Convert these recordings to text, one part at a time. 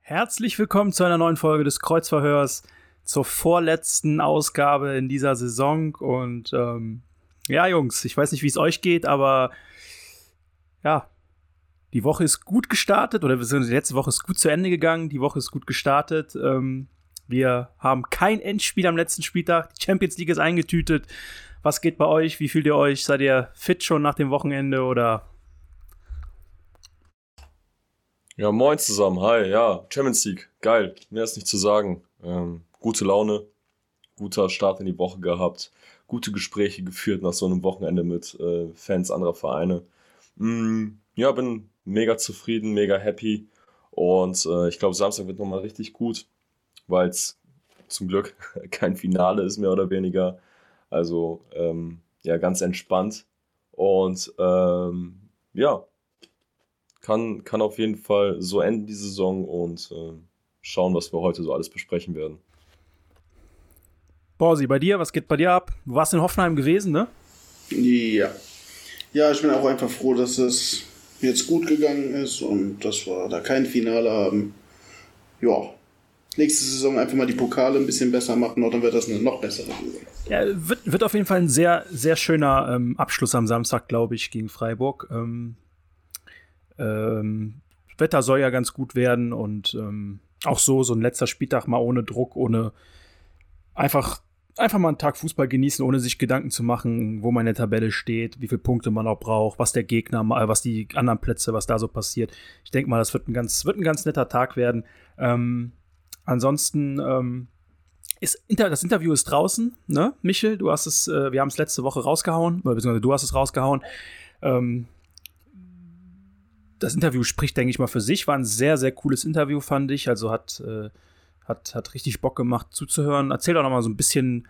Herzlich willkommen zu einer neuen Folge des Kreuzverhörs, zur vorletzten Ausgabe in dieser Saison. Und ähm, ja, Jungs, ich weiß nicht, wie es euch geht, aber ja, die Woche ist gut gestartet oder die letzte Woche ist gut zu Ende gegangen. Die Woche ist gut gestartet. Ähm, wir haben kein Endspiel am letzten Spieltag. Die Champions League ist eingetütet. Was geht bei euch? Wie fühlt ihr euch? Seid ihr fit schon nach dem Wochenende oder Ja, moin zusammen. Hi, ja, Champions League. Geil. Mehr ist nicht zu sagen. Ähm, gute Laune, guter Start in die Woche gehabt, gute Gespräche geführt nach so einem Wochenende mit äh, Fans anderer Vereine. Mm, ja, bin mega zufrieden, mega happy. Und äh, ich glaube, Samstag wird nochmal richtig gut, weil es zum Glück kein Finale ist, mehr oder weniger. Also, ähm, ja, ganz entspannt. Und ähm, ja, kann, kann auf jeden Fall so enden die Saison und äh, schauen, was wir heute so alles besprechen werden. Borsi, bei dir, was geht bei dir ab? Du warst in Hoffenheim gewesen, ne? Ja. Ja, ich bin auch einfach froh, dass es jetzt gut gegangen ist und dass wir da kein Finale haben. Ja. Nächste Saison einfach mal die Pokale ein bisschen besser machen und dann wird das eine noch bessere Saison. Ja, wird, wird auf jeden Fall ein sehr, sehr schöner ähm, Abschluss am Samstag, glaube ich, gegen Freiburg. Ähm, ähm, Wetter soll ja ganz gut werden und ähm, auch so, so ein letzter Spieltag mal ohne Druck, ohne einfach, einfach mal einen Tag Fußball genießen, ohne sich Gedanken zu machen, wo man in der Tabelle steht, wie viele Punkte man auch braucht, was der Gegner, äh, was die anderen Plätze, was da so passiert. Ich denke mal, das wird ein ganz, wird ein ganz netter Tag werden. Ähm, ansonsten, ähm, ist, das Interview ist draußen, ne? Michel, du hast es, äh, wir haben es letzte Woche rausgehauen, beziehungsweise du hast es rausgehauen. Ähm, das Interview spricht, denke ich mal, für sich. War ein sehr, sehr cooles Interview, fand ich. Also hat, äh, hat, hat richtig Bock gemacht zuzuhören. Erzähl doch noch mal so ein bisschen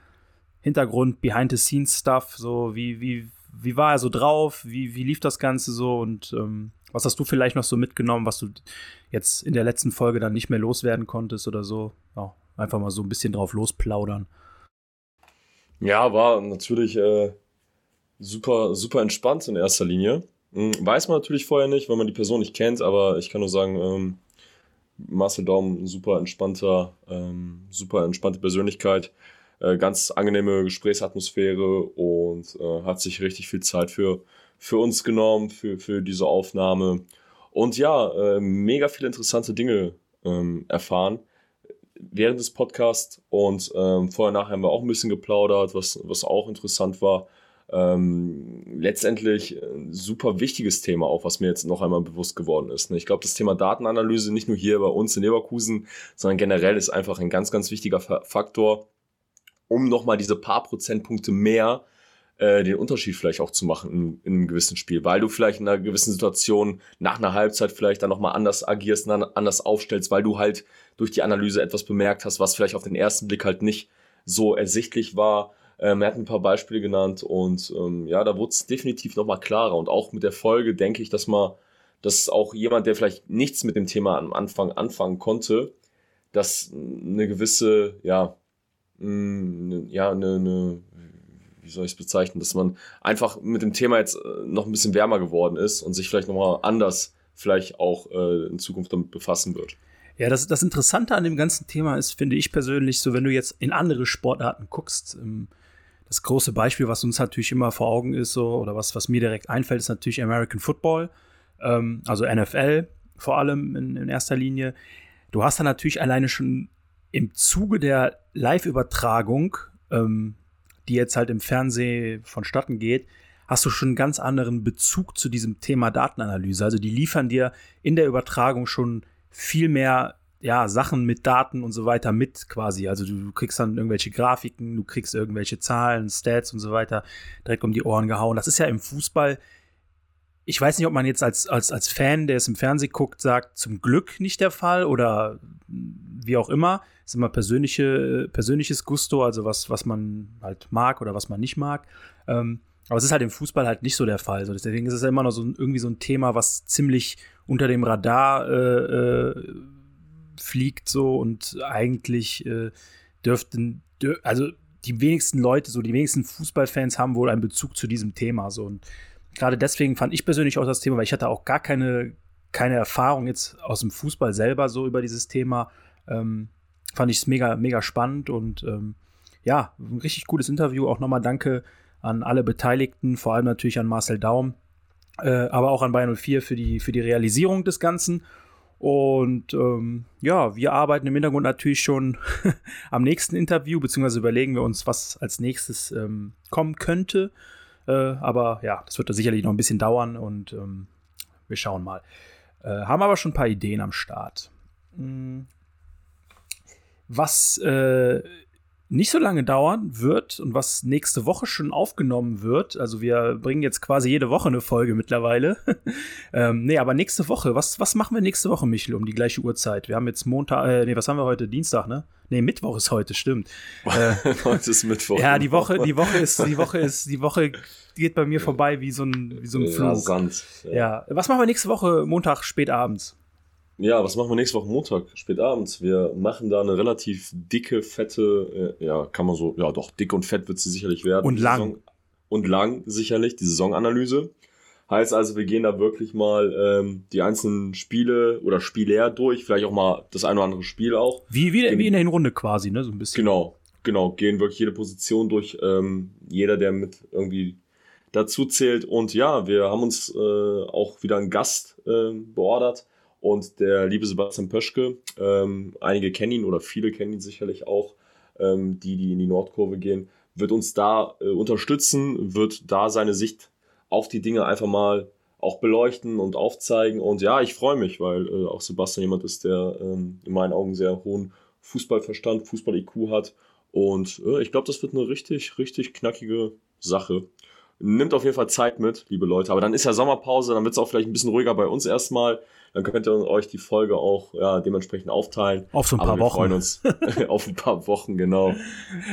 Hintergrund, Behind-the-Scenes-Stuff. So, wie, wie, wie war er so drauf? Wie, wie lief das Ganze so? Und ähm, was hast du vielleicht noch so mitgenommen, was du jetzt in der letzten Folge dann nicht mehr loswerden konntest oder so? Ja, einfach mal so ein bisschen drauf losplaudern. Ja, war natürlich äh, super, super entspannt in erster Linie. Hm, weiß man natürlich vorher nicht, weil man die Person nicht kennt, aber ich kann nur sagen, ähm, Marcel Daum, super entspannter, ähm, super entspannte Persönlichkeit, äh, ganz angenehme Gesprächsatmosphäre und äh, hat sich richtig viel Zeit für, für uns genommen, für, für diese Aufnahme. Und ja, äh, mega viele interessante Dinge ähm, erfahren während des Podcasts und ähm, vorher nachher haben wir auch ein bisschen geplaudert, was, was auch interessant war ähm, letztendlich ein super wichtiges Thema, auch was mir jetzt noch einmal bewusst geworden ist. Ne? Ich glaube, das Thema Datenanalyse nicht nur hier bei uns in Leverkusen, sondern generell ist einfach ein ganz, ganz wichtiger Faktor, um nochmal diese paar Prozentpunkte mehr äh, den Unterschied vielleicht auch zu machen in, in, einem gewissen Spiel, weil du vielleicht in einer gewissen Situation nach einer Halbzeit vielleicht dann nochmal anders agierst, anders aufstellst, weil du halt durch die Analyse etwas bemerkt hast, was vielleicht auf den ersten Blick halt nicht so ersichtlich war ähm, er hat ein paar Beispiele genannt und ähm, ja, da wurde es definitiv nochmal klarer. Und auch mit der Folge denke ich, dass man, dass auch jemand, der vielleicht nichts mit dem Thema am Anfang anfangen konnte, dass eine gewisse, ja, mh, mm, ja, eine, eine wie soll ich es bezeichnen, dass man einfach mit dem Thema jetzt äh, noch ein bisschen wärmer geworden ist und sich vielleicht nochmal anders vielleicht auch äh, in Zukunft damit befassen wird. Ja, das, das Interessante an dem ganzen Thema ist, finde ich persönlich, so wenn du jetzt in andere Sportarten guckst, ähm, das große Beispiel, was uns natürlich immer vor Augen ist, so, oder was, was mir direkt einfällt, ist natürlich American Football, ähm, also NFL vor allem in, in erster Linie. Du hast da natürlich alleine schon im Zuge der Live-Übertragung, ähm, die jetzt halt im Fernsehen vonstatten geht, hast du schon einen ganz anderen Bezug zu diesem Thema Datenanalyse. Also die liefern dir in der Übertragung schon viel mehr ja, Sachen mit Daten und so weiter mit quasi. Also du, du, kriegst dann irgendwelche Grafiken, du kriegst irgendwelche Zahlen, Stats und so weiter direkt um die Ohren gehauen. Das ist ja im Fußball ich weiß nicht, ob man jetzt als, als, als Fan, der es im Fernsehen guckt, sagt, zum Glück nicht der Fall oder wie auch immer. Es ist immer persönliche, persönliches Gusto, also was, was man halt mag oder was man nicht mag. Ähm, aber es ist halt im Fußball halt nicht so der Fall. So, deswegen ist es ja immer noch so irgendwie so ein Thema, was ziemlich unter dem Radar äh, äh, fliegt so und eigentlich äh, dürften, dür also die wenigsten Leute, so die wenigsten Fußballfans haben wohl einen Bezug zu diesem Thema. So und gerade deswegen fand ich persönlich auch das Thema, weil ich hatte auch gar keine, keine Erfahrung jetzt aus dem Fußball selber so über dieses Thema. Ähm, fand ich es mega, mega spannend und ähm, ja, ein richtig cooles Interview. Auch nochmal danke an alle Beteiligten, vor allem natürlich an Marcel Daum, äh, aber auch an Bayern 04 für die, für die Realisierung des Ganzen. Und ähm, ja, wir arbeiten im Hintergrund natürlich schon am nächsten Interview, beziehungsweise überlegen wir uns, was als nächstes ähm, kommen könnte. Äh, aber ja, das wird da sicherlich noch ein bisschen dauern und ähm, wir schauen mal. Äh, haben aber schon ein paar Ideen am Start. Hm. Was äh, nicht so lange dauern wird und was nächste Woche schon aufgenommen wird. Also wir bringen jetzt quasi jede Woche eine Folge mittlerweile. ähm, nee, aber nächste Woche, was, was machen wir nächste Woche, Michel, um die gleiche Uhrzeit? Wir haben jetzt Montag, äh, nee, was haben wir heute? Dienstag, ne? Nee, Mittwoch ist heute, stimmt. Äh, heute ist Mittwoch. Ja, die Woche, die Woche ist, die Woche ist, die Woche geht bei mir vorbei wie so ein, wie so ein Flug. Rasant, ja. ja. Was machen wir nächste Woche, Montag, spät abends? Ja, was machen wir nächste Woche Montag, spät abends? Wir machen da eine relativ dicke, fette, äh, ja, kann man so, ja doch, dick und fett wird sie sicherlich werden. Und lang. Saison, und lang sicherlich, die Saisonanalyse. Heißt also, wir gehen da wirklich mal ähm, die einzelnen Spiele oder Spieler durch, vielleicht auch mal das eine oder andere Spiel auch. Wie, wie, wie in der Hinrunde quasi, ne? So ein bisschen. Genau, genau, gehen wirklich jede Position durch, ähm, jeder, der mit irgendwie dazu zählt. Und ja, wir haben uns äh, auch wieder einen Gast äh, beordert und der liebe Sebastian Pöschke, ähm, einige kennen ihn oder viele kennen ihn sicherlich auch, ähm, die, die in die Nordkurve gehen, wird uns da äh, unterstützen, wird da seine Sicht auf die Dinge einfach mal auch beleuchten und aufzeigen. Und ja, ich freue mich, weil äh, auch Sebastian jemand ist, der ähm, in meinen Augen sehr hohen Fußballverstand, Fußball-IQ hat. Und äh, ich glaube, das wird eine richtig, richtig knackige Sache. Nimmt auf jeden Fall Zeit mit, liebe Leute. Aber dann ist ja Sommerpause, dann wird es auch vielleicht ein bisschen ruhiger bei uns erstmal. Dann könnt ihr euch die Folge auch ja, dementsprechend aufteilen. Auf so ein Aber paar wir Wochen. freuen uns auf ein paar Wochen, genau.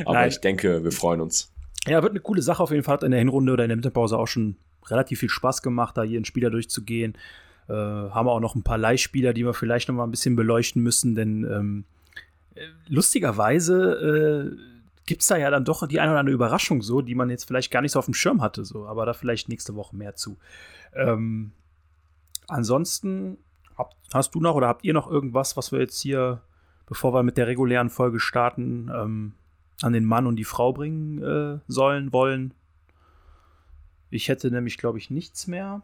Aber Nein. ich denke, wir freuen uns. Ja, wird eine coole Sache auf jeden Fall. Hat in der Hinrunde oder in der Mittagspause auch schon relativ viel Spaß gemacht, da jeden Spieler durchzugehen. Äh, haben wir auch noch ein paar Leihspieler, die wir vielleicht noch mal ein bisschen beleuchten müssen, denn ähm, äh, lustigerweise äh, gibt es da ja dann doch die eine oder andere Überraschung so, die man jetzt vielleicht gar nicht so auf dem Schirm hatte, so, aber da vielleicht nächste Woche mehr zu. Ähm, ansonsten hast du noch oder habt ihr noch irgendwas, was wir jetzt hier, bevor wir mit der regulären Folge starten, ähm, an den Mann und die Frau bringen äh, sollen, wollen? Ich hätte nämlich, glaube ich, nichts mehr.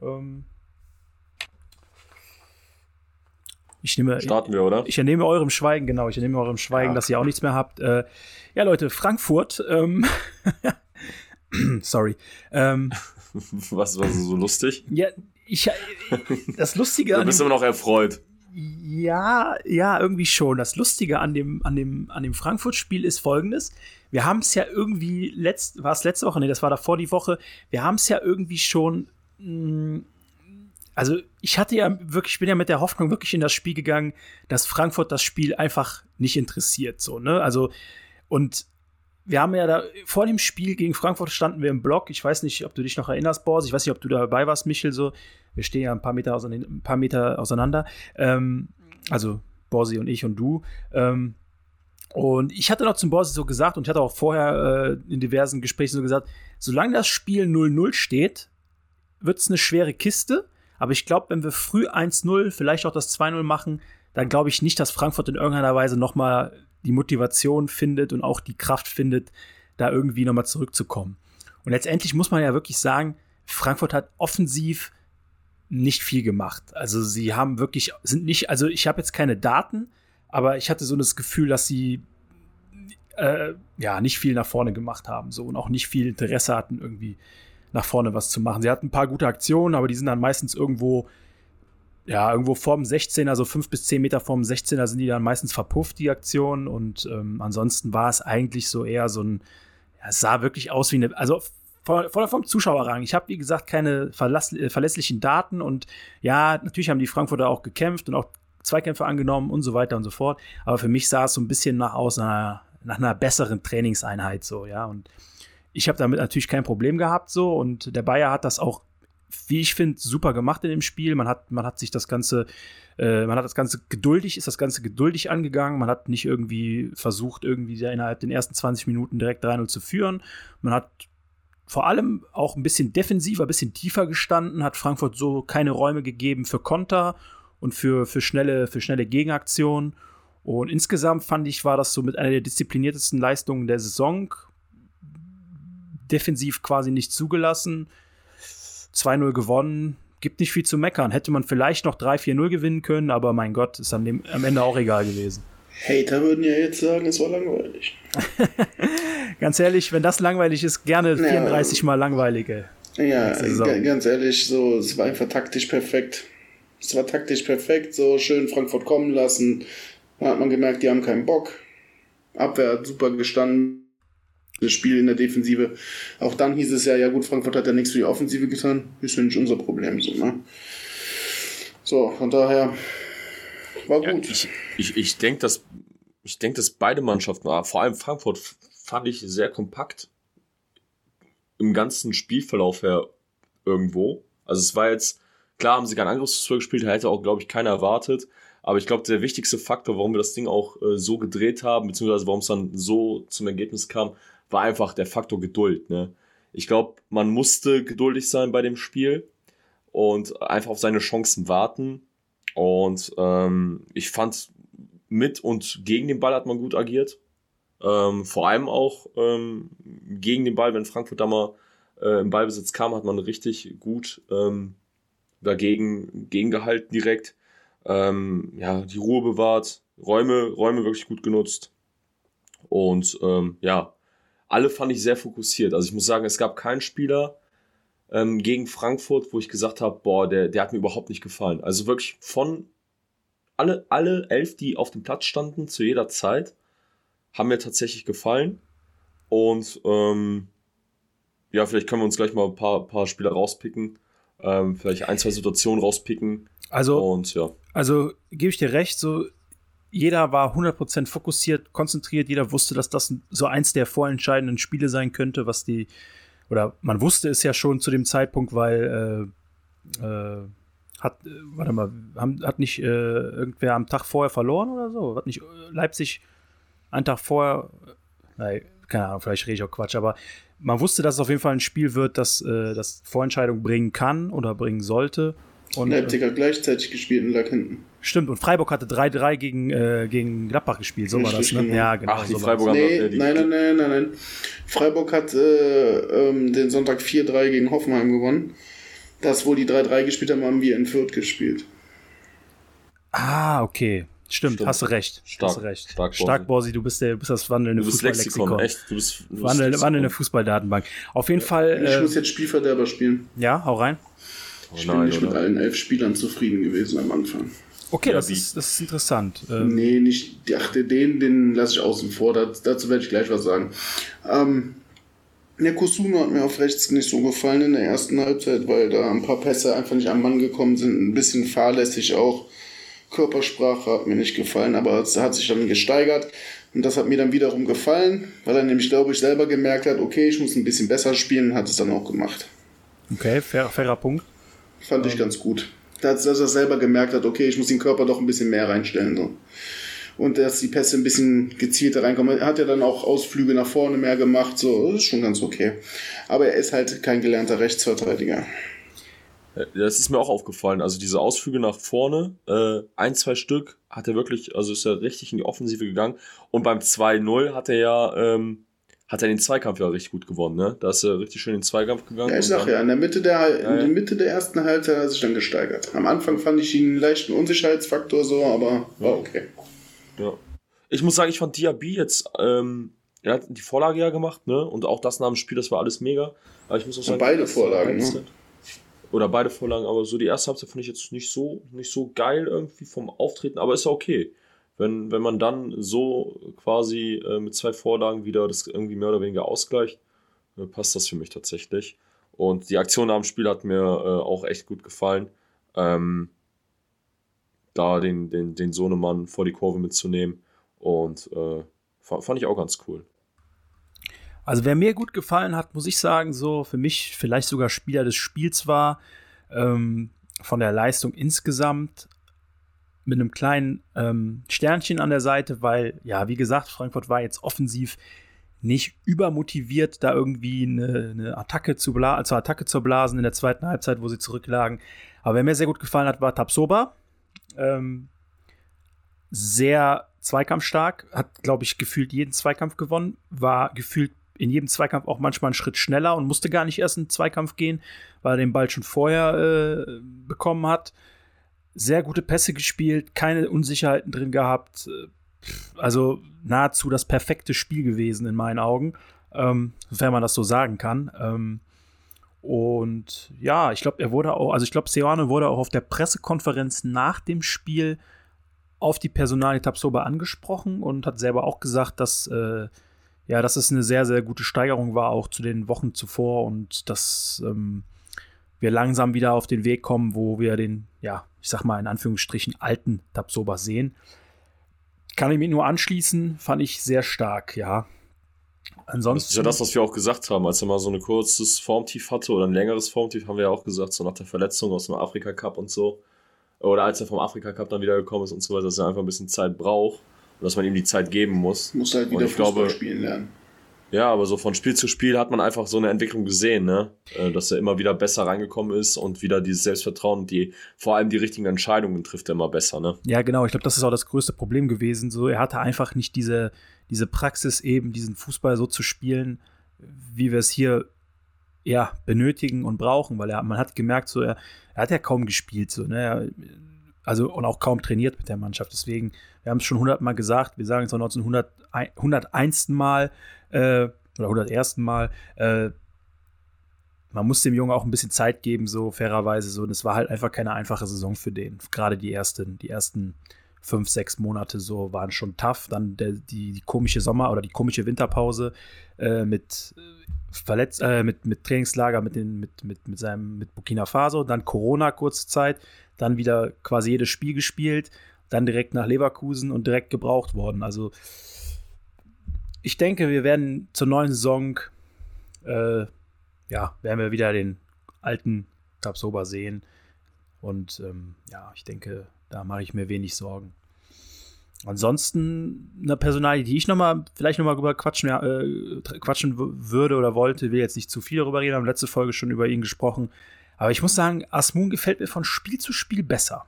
Ähm, ich nehme, Starten wir, oder? ich entnehme eurem Schweigen, genau, ich entnehme eurem Schweigen, Ja. dass ihr auch nichts mehr habt. Äh, ja, Leute, Frankfurt, ähm, sorry. Ähm, Was war so lustig? ja, ich, das Lustige Du bist dem, immer noch erfreut. ja, ja, irgendwie schon. Das Lustige an dem, an dem, an dem Frankfurt-Spiel ist folgendes. Wir haben es ja irgendwie, letzt, war es letzte Woche? Nee, das war davor die Woche. Wir haben es ja irgendwie schon, mh, also ich hatte ja wirklich, ich bin ja mit der Hoffnung wirklich in das Spiel gegangen, dass Frankfurt das Spiel einfach nicht interessiert, so, ne? Also, und wir haben ja da, vor dem Spiel gegen Frankfurt standen wir im Block. Ich weiß nicht, ob du dich noch erinnerst, Boris. Ich weiß nicht, ob du dabei warst, Michel, so. Wir stehen ja ein paar Meter, auseinander, ein paar Meter auseinander. Ähm, also Borsi und ich und du. Ähm, und ich hatte noch zum Borsi so gesagt, und ich hatte auch vorher äh, in diversen Gesprächen so gesagt, solange das Spiel 0-0 steht, wird es eine schwere Kiste. Aber ich glaube, wenn wir früh 1-0, vielleicht auch das 2-0 machen, dann glaube ich nicht, dass Frankfurt in irgendeiner Weise noch mal die Motivation findet und auch die Kraft findet, da irgendwie noch mal zurückzukommen. Und letztendlich muss man ja wirklich sagen, Frankfurt hat offensiv nicht viel gemacht. Also sie haben wirklich, sind nicht, also ich habe jetzt keine Daten, aber ich hatte so das Gefühl, dass sie äh, ja nicht viel nach vorne gemacht haben so und auch nicht viel Interesse hatten, irgendwie nach vorne was zu machen. Sie hatten ein paar gute Aktionen, aber die sind dann meistens irgendwo, ja, irgendwo vorm 16, also fünf bis zehn Meter vorm 16er sind die dann meistens verpufft, die Aktionen. Und ähm, ansonsten war es eigentlich so eher so ein, ja, es sah wirklich aus wie eine, also von, vom Zuschauerrang. Ich habe, wie gesagt, keine äh, verlässlichen Daten und ja, natürlich haben die Frankfurter auch gekämpft und auch Zweikämpfe angenommen und so weiter und so fort. Aber für mich sah es so ein bisschen nach aus einer, nach einer besseren Trainingseinheit so, ja. Und ich habe damit natürlich kein Problem gehabt so und der Bayer hat das auch, wie ich finde, super gemacht in dem Spiel. Man hat, man hat sich das Ganze, äh, man hat das Ganze geduldig, ist das Ganze geduldig angegangen. Man hat nicht irgendwie versucht, irgendwie innerhalb den ersten 20 Minuten direkt 3-0 zu führen. Man hat vor allem auch ein bisschen defensiver, ein bisschen tiefer gestanden, hat Frankfurt so keine Räume gegeben für Konter und für, für, schnelle, für schnelle Gegenaktionen. Und insgesamt fand ich, war das so mit einer der diszipliniertesten Leistungen der Saison. Defensiv quasi nicht zugelassen. 2-0 gewonnen. Gibt nicht viel zu meckern. Hätte man vielleicht noch 3-4-0 gewinnen können, aber mein Gott, ist am, am Ende auch egal gewesen. Hater würden ja jetzt sagen, es war langweilig. ganz ehrlich, wenn das langweilig ist, gerne 34 ja, mal langweilige. Ja, ganz ehrlich, so, es war einfach taktisch perfekt. Es war taktisch perfekt, so schön Frankfurt kommen lassen. Da hat man gemerkt, die haben keinen Bock. Abwehr hat super gestanden. Das Spiel in der Defensive. Auch dann hieß es ja, ja gut, Frankfurt hat ja nichts für die Offensive getan. Ist ja nicht unser Problem so, ne? So, von daher war gut. Ja, ich ich, ich denke, dass, ich denke, dass beide Mannschaften, vor allem Frankfurt, fand ich sehr kompakt im ganzen Spielverlauf her irgendwo. Also es war jetzt, klar haben sie keinen Angriffsfußball gespielt, hätte auch, glaube ich, keiner erwartet. Aber ich glaube, der wichtigste Faktor, warum wir das Ding auch äh, so gedreht haben, beziehungsweise warum es dann so zum Ergebnis kam, war einfach der Faktor Geduld. Ne? Ich glaube, man musste geduldig sein bei dem Spiel und einfach auf seine Chancen warten. Und ähm, ich fand, mit und gegen den Ball hat man gut agiert. Ähm, vor allem auch ähm, gegen den Ball, wenn Frankfurt da mal äh, im Ballbesitz kam, hat man richtig gut ähm, dagegen gegengehalten direkt. Ähm, ja, die Ruhe bewahrt, Räume, Räume wirklich gut genutzt. Und ähm, ja, alle fand ich sehr fokussiert. Also ich muss sagen, es gab keinen Spieler, ähm, gegen Frankfurt, wo ich gesagt habe, boah, der, der hat mir überhaupt nicht gefallen. Also wirklich von alle, alle elf, die auf dem Platz standen, zu jeder Zeit, haben mir tatsächlich gefallen. Und ähm, ja, vielleicht können wir uns gleich mal ein paar, paar Spieler rauspicken. Ähm, vielleicht ein, zwei Situationen rauspicken. Also, und, ja. also gebe ich dir recht, so jeder war 100% fokussiert, konzentriert, jeder wusste, dass das so eins der vorentscheidenden Spiele sein könnte, was die, oder man wusste es ja schon zu dem Zeitpunkt, weil äh, äh, hat, äh, warte mal, haben, hat nicht äh, irgendwer am Tag vorher verloren oder so? Hat nicht äh, Leipzig einen Tag vorher, nein, keine Ahnung, vielleicht rede ich auch Quatsch, aber man wusste, dass es auf jeden Fall ein Spiel wird, das, äh, das Vorentscheidung bringen kann oder bringen sollte. Und, Leipzig hat gleichzeitig gespielt und lag hinten. Stimmt, und Freiburg hatte 3-3 gegen, äh, gegen Gladbach gespielt, so war das, ne? Genau. Ja, genau. Ach, die so Freiburger nee, haben, die, nein, nein, nein, nein, nein. Freiburg hat äh, ähm, den Sonntag 4-3 gegen Hoffenheim gewonnen. Das, wo die 3-3 gespielt haben, haben wir in Fürth gespielt. Ah, okay. Stimmt, Stimmt. hast du recht. Stark, hast du recht. Stark, Stark Borsi, du bist, der, du bist das wandelnde Fußballlexikon. Echt, du bist, du Wandel, wandelnde Fußballdatenbank. Auf jeden Fall. Ich äh, muss jetzt Spielverderber spielen. Ja, hau rein. Ich bin nicht mit allen elf Spielern zufrieden gewesen am Anfang. Okay, ja, das, ist, das ist interessant. Ähm, nee, nicht. Ach, den, den lasse ich außen vor. Das, dazu werde ich gleich was sagen. Ähm, der Kosuno hat mir auf rechts nicht so gefallen in der ersten Halbzeit, weil da ein paar Pässe einfach nicht am Mann gekommen sind. Ein bisschen fahrlässig auch. Körpersprache hat mir nicht gefallen, aber es hat sich dann gesteigert. Und das hat mir dann wiederum gefallen, weil er nämlich, glaube ich, selber gemerkt hat, okay, ich muss ein bisschen besser spielen und hat es dann auch gemacht. Okay, fair, fairer Punkt. Fand ähm. ich ganz gut. Dass, er selber gemerkt hat, okay, ich muss den Körper doch ein bisschen mehr reinstellen. So und dass die Pässe ein bisschen gezielter reinkommen. Er hat ja dann auch Ausflüge nach vorne mehr gemacht, so, das ist schon ganz okay. Aber er ist halt kein gelernter Rechtsverteidiger. Das ist mir auch aufgefallen. Also diese Ausflüge nach vorne, äh, ein, zwei Stück hat er wirklich, also ist er richtig in die Offensive gegangen. Und beim 2-0 hat er ja, ähm, hat er den Zweikampf ja richtig gut gewonnen, ne? Da ist er richtig schön in den Zweikampf gegangen. Ja, ich sag ja, in der Mitte der, ja, in der Mitte der ersten Halbzeit hat er sich dann gesteigert. Am Anfang fand ich ihn einen leichten Unsicherheitsfaktor so, aber war okay. Ja. Ich muss sagen, ich fand Diaby jetzt, ähm, er hat die Vorlage ja gemacht, ne? Und auch das nach dem Spiel, das war alles mega. Aber ich muss auch sagen, beide Vorlagen, ne? Oder beide Vorlagen, aber so die erste Halbzeit finde ich jetzt nicht so, nicht so geil irgendwie vom Auftreten, aber ist ja okay. Wenn, wenn man dann so quasi äh, mit zwei Vorlagen wieder das irgendwie mehr oder weniger ausgleicht, äh, passt das für mich tatsächlich. Und die Aktion am Spiel hat mir äh, auch echt gut gefallen. Ähm, da den, den, den Sohnemann vor die Kurve mitzunehmen. Und äh, fand ich auch ganz cool. Also wer mir gut gefallen hat, muss ich sagen, so für mich vielleicht sogar Spieler des Spiels war, ähm, von der Leistung insgesamt mit einem kleinen ähm, Sternchen an der Seite, weil, ja, wie gesagt, Frankfurt war jetzt offensiv nicht übermotiviert, da irgendwie eine, eine Attacke zu bla zur Attacke zu blasen in der zweiten Halbzeit, wo sie zurücklagen. Aber wer mir sehr gut gefallen hat, war Tabsoba. Ähm, sehr zweikampfstark, hat, glaube ich, gefühlt jeden Zweikampf gewonnen, war gefühlt in jedem Zweikampf auch manchmal einen Schritt schneller und musste gar nicht erst in Zweikampf gehen, weil er den Ball schon vorher äh, bekommen hat. Sehr gute Pässe gespielt, keine Unsicherheiten drin gehabt. Also nahezu das perfekte Spiel gewesen in meinen Augen, ähm, wenn man das so sagen kann. Ähm, und ja, ich glaube, er wurde auch, also ich glaube, Seoane wurde auch auf der Pressekonferenz nach dem Spiel auf die Personalie Tabsoba angesprochen und hat selber auch gesagt, dass äh, ja, dass es eine sehr, sehr gute Steigerung war, auch zu den Wochen zuvor und dass ähm, wir langsam wieder auf den Weg kommen, wo wir den, ja, ich sag mal in Anführungsstrichen, alten Tabsoba sehen. Kann ich mich nur anschließen, fand ich sehr stark, ja. Ansonsten. Das ist ja das, was wir auch gesagt haben, als er mal so ein kurzes Formtief hatte oder ein längeres Formtief, haben wir ja auch gesagt, so nach der Verletzung aus dem Afrika Cup und so. Oder als er vom Afrika Cup dann wieder gekommen ist und so weiter, dass er einfach ein bisschen Zeit braucht und dass man ihm die Zeit geben muss. Muss halt wieder Fußball glaube, spielen lernen. Ja, aber so von Spiel zu Spiel hat man einfach so eine Entwicklung gesehen, ne? Äh, dass er immer wieder besser reingekommen ist und wieder dieses Selbstvertrauen und die, vor allem die richtigen Entscheidungen trifft er immer besser, ne? Ja, genau. Ich glaube, das ist auch das größte Problem gewesen. So, er hatte einfach nicht diese, diese Praxis, eben diesen Fußball so zu spielen, wie wir es hier ja, benötigen und brauchen, weil er, man hat gemerkt, so, er, er hat ja kaum gespielt, so, ne? Also, und auch kaum trainiert mit der Mannschaft. Deswegen, wir haben es schon hundertmal gesagt, wir sagen es auch 1901. Mal, äh, oder 101. Mal, äh, man muss dem Jungen auch ein bisschen Zeit geben, so fairerweise. So. Und es war halt einfach keine einfache Saison für den. Gerade die ersten, die ersten fünf, sechs Monate so waren schon tough. Dann der, die, die komische Sommer- oder die komische Winterpause äh, mit, Verletz äh, mit, mit Trainingslager mit, den, mit, mit, mit, seinem, mit Burkina Faso. Dann Corona kurze Zeit. Dann wieder quasi jedes Spiel gespielt. Dann direkt nach Leverkusen und direkt gebraucht worden. Also ich denke, wir werden zur neuen Saison, äh, ja, werden wir wieder den alten Tabsoba sehen. Und ähm, ja, ich denke, da mache ich mir wenig Sorgen. Ansonsten eine Personalie, die ich noch mal, vielleicht noch mal drüber quatschen, äh, quatschen würde oder wollte, will jetzt nicht zu viel darüber reden, haben letzte Folge schon über ihn gesprochen. Aber ich muss sagen, Asmun gefällt mir von Spiel zu Spiel besser.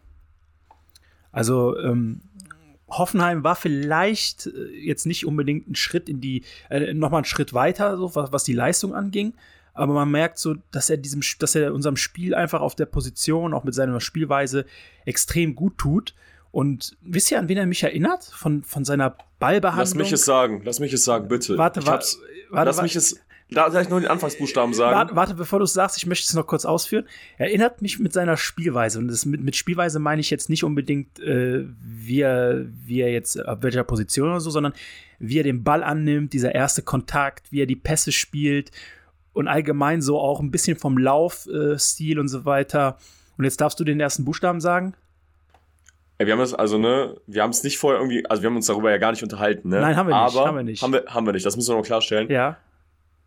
Also ähm, Hoffenheim war vielleicht äh, jetzt nicht unbedingt ein Schritt in die, äh, nochmal einen Schritt weiter, so, was, was die Leistung anging. Aber man merkt so, dass er diesem, dass er unserem Spiel einfach auf der Position, auch mit seiner Spielweise, extrem gut tut. Und wisst ihr, an wen er mich erinnert? Von, von seiner Ballbehandlung? Lass mich es sagen, lass mich es sagen, bitte. Warte, warte, warte. Lass mich es da soll ich nur den Anfangsbuchstaben sagen. Warte, warte, bevor du es sagst, ich möchte es noch kurz ausführen. Er erinnert mich mit seiner Spielweise. Und das mit, mit Spielweise meine ich jetzt nicht unbedingt, äh, wie, er, wie er jetzt auf welcher Position oder so, sondern wie er den Ball annimmt, dieser erste Kontakt, wie er die Pässe spielt und allgemein so auch ein bisschen vom Laufstil äh, und so weiter. Und jetzt darfst du den ersten Buchstaben sagen. Ja, wir haben das, also, ne, wir haben es nicht vorher irgendwie, also wir haben uns darüber ja gar nicht unterhalten, ne? Nein, haben wir nicht. Aber haben wir nicht. Haben wir, haben wir nicht, das müssen wir noch klarstellen. Ja.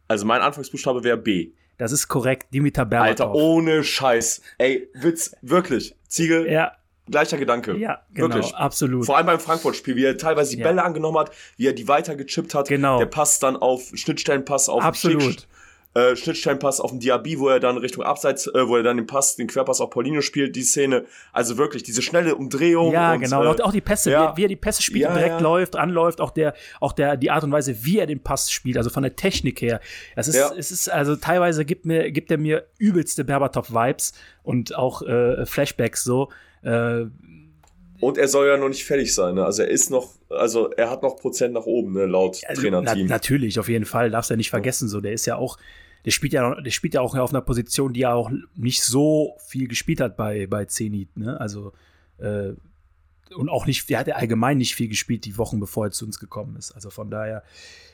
Also mein Anfangsbuchstabe wäre B. Das ist korrekt, Dimitar Berbatov. Alter, ohne Scheiß. Ey, Witz, wirklich. Ziegel, ja. gleicher Gedanke. Ja, genau, wirklich. absolut. Vor allem beim Frankfurt-Spiel, wie er teilweise die ja. Bälle angenommen hat, wie er die weitergechippt hat. Genau. Der Pass dann auf Schnittstellenpass auf Absolut. Schick, äh, Schnittstellenpass auf den Diaby, wo er dann Richtung Abseits, äh, wo er dann den Pass, den Querpass auf Paulinho spielt, die Szene. Also wirklich, diese schnelle Umdrehung. Ja, und, genau. Äh, auch die Pässe, ja. wie, er die Pässe spielt, ja, direkt ja. läuft, anläuft, auch der, auch der, die Art und Weise, wie er den Pass spielt, also von der Technik her. Es ist, es ist, also teilweise gibt mir, gibt er mir übelste Berbatov-Vibes und auch äh, Flashbacks so. Äh, und er soll ja noch nicht fertig sein, ne? Also er ist noch, also er hat noch Prozent nach oben, ne, laut also, Trainerteam. Na, natürlich, auf jeden Fall, darfst du ja nicht vergessen, so, der ist ja auch, der spielt ja, der spielt ja auch auf einer Position, die er auch nicht so viel gespielt hat bei, bei Zenit, ne? Also, äh, und auch nicht, der hat ja allgemein nicht viel gespielt die Wochen, bevor er zu uns gekommen ist. Also von daher,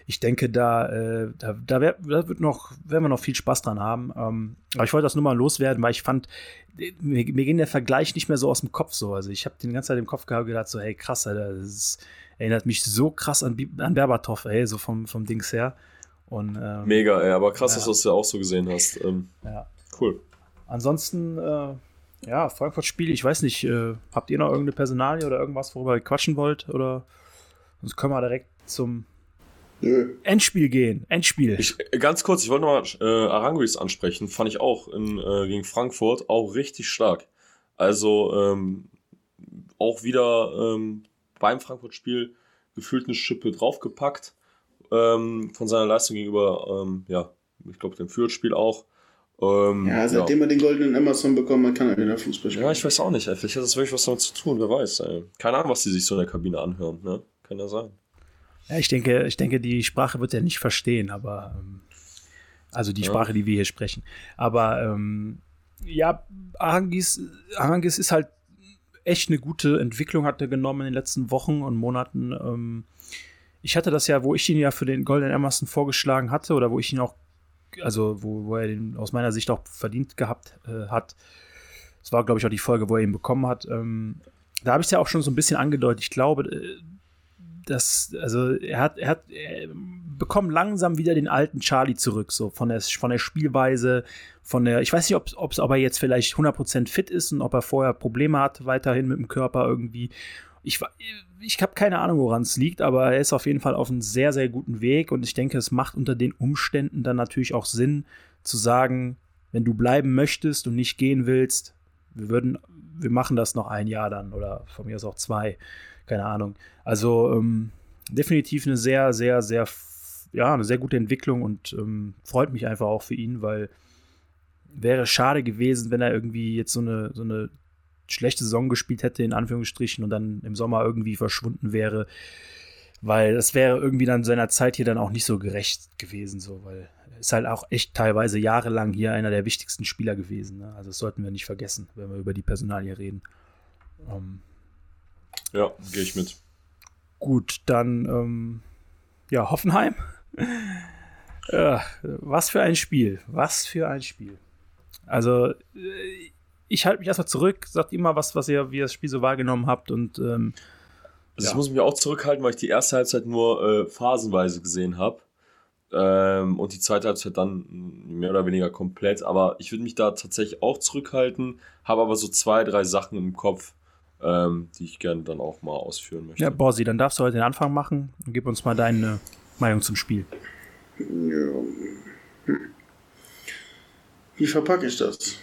ich denke, da, äh, da, da, wär, da, wird noch, werden wir noch viel Spaß dran haben. Ähm, aber ich wollte das nur mal loswerden, weil ich fand, mir, mir ging der Vergleich nicht mehr so aus dem Kopf so. Also ich habe den ganzen Zeit im Kopf gehabt gedacht, so, hey, krass, Alter, das ist, erinnert mich so krass an, an Berbatov, ey, so vom, vom Dings her. Und, ähm, Mega, ey, aber krass, ja. dass du das ja auch so gesehen hast. Ähm, ja. Cool. Ansonsten, äh, ja, Frankfurt-Spiel, ich weiß nicht, äh, habt ihr noch irgendeine Personalie oder irgendwas, worüber ihr quatschen wollt? Oder sonst können wir direkt zum Nö. Endspiel gehen. Endspiel. Ich, äh, ganz kurz, ich wollte noch mal äh, Aranguis ansprechen. Fand ich auch in, äh, gegen Frankfurt auch richtig stark. Also ähm, auch wieder ähm, beim Frankfurt-Spiel gefühlt eine Schippe draufgepackt ähm, von seiner Leistung gegenüber, ähm, ja, ich glaube, dem Fürth-Spiel auch. Ähm, ja, seitdem ja. er den goldenen Emerson bekommen hat, kann er wieder Fußball spielen. Ja, ich weiß auch nicht. Vielleicht hat das wirklich was damit zu tun, wer weiß. Ey. Keine Ahnung, was die sich so in der Kabine anhören. Ne? Kann ja sein. Ja, ich denke, ich denke, die Sprache wird er nicht verstehen, aber ähm, also die ja. Sprache, die wir hier sprechen. Aber ähm, ja, Arangis, Arangis ist halt echt eine gute Entwicklung hat er genommen in den letzten Wochen und Monaten. Ähm, ich hatte das ja, wo ich ihn ja für den Golden Emerson vorgeschlagen hatte oder wo ich ihn auch also wo, wo er den aus meiner Sicht auch verdient gehabt äh, hat. Das war, glaube ich, auch die Folge, wo er ihn bekommen hat. Ähm, da habe ich es ja auch schon so ein bisschen angedeutet. Ich glaube, dass, also er hat, er hat, er bekommt langsam wieder den alten Charlie zurück, so von der, von der Spielweise, von der, ich weiß nicht, ob, ob, ob er jetzt vielleicht 100% fit ist und ob er vorher Probleme hat, weiterhin mit dem Körper irgendwie. Ich, ich habe keine Ahnung, woran es liegt, aber er ist auf jeden Fall auf einem sehr, sehr guten Weg und ich denke, es macht unter den Umständen dann natürlich auch Sinn zu sagen, wenn du bleiben möchtest und nicht gehen willst, wir würden, wir machen das noch ein Jahr dann oder von mir aus auch zwei, keine Ahnung. Also ähm, definitiv eine sehr, sehr, sehr, ja, eine sehr gute Entwicklung und ähm, freut mich einfach auch für ihn, weil wäre schade gewesen, wenn er irgendwie jetzt so eine, so eine schlechte Saison gespielt hätte, in Anführungsstrichen, und dann im Sommer irgendwie verschwunden wäre. Weil das wäre irgendwie dann seiner Zeit hier dann auch nicht so gerecht gewesen, so, weil er ist halt auch echt teilweise jahrelang hier einer der wichtigsten Spieler gewesen. Ne? Also das sollten wir nicht vergessen, wenn wir über die Personalie reden. Ähm, ja, gehe ich mit. Gut, dann ähm, ja, Hoffenheim. ja, was für ein Spiel. Was für ein Spiel. Also, äh, ich halte mich erstmal zurück, sagt immer was, was ihr, wie ihr das Spiel so wahrgenommen habt und ähm, also ja. ich muss mich auch zurückhalten, weil ich die erste Halbzeit nur äh, phasenweise gesehen habe. Ähm, und die zweite Halbzeit dann mehr oder weniger komplett. Aber ich würde mich da tatsächlich auch zurückhalten, habe aber so zwei, drei Sachen im Kopf, ähm, die ich gerne dann auch mal ausführen möchte. Ja, Borsi, dann darfst du heute den Anfang machen und gib uns mal deine Meinung zum Spiel. Ja. Wie verpacke ich das?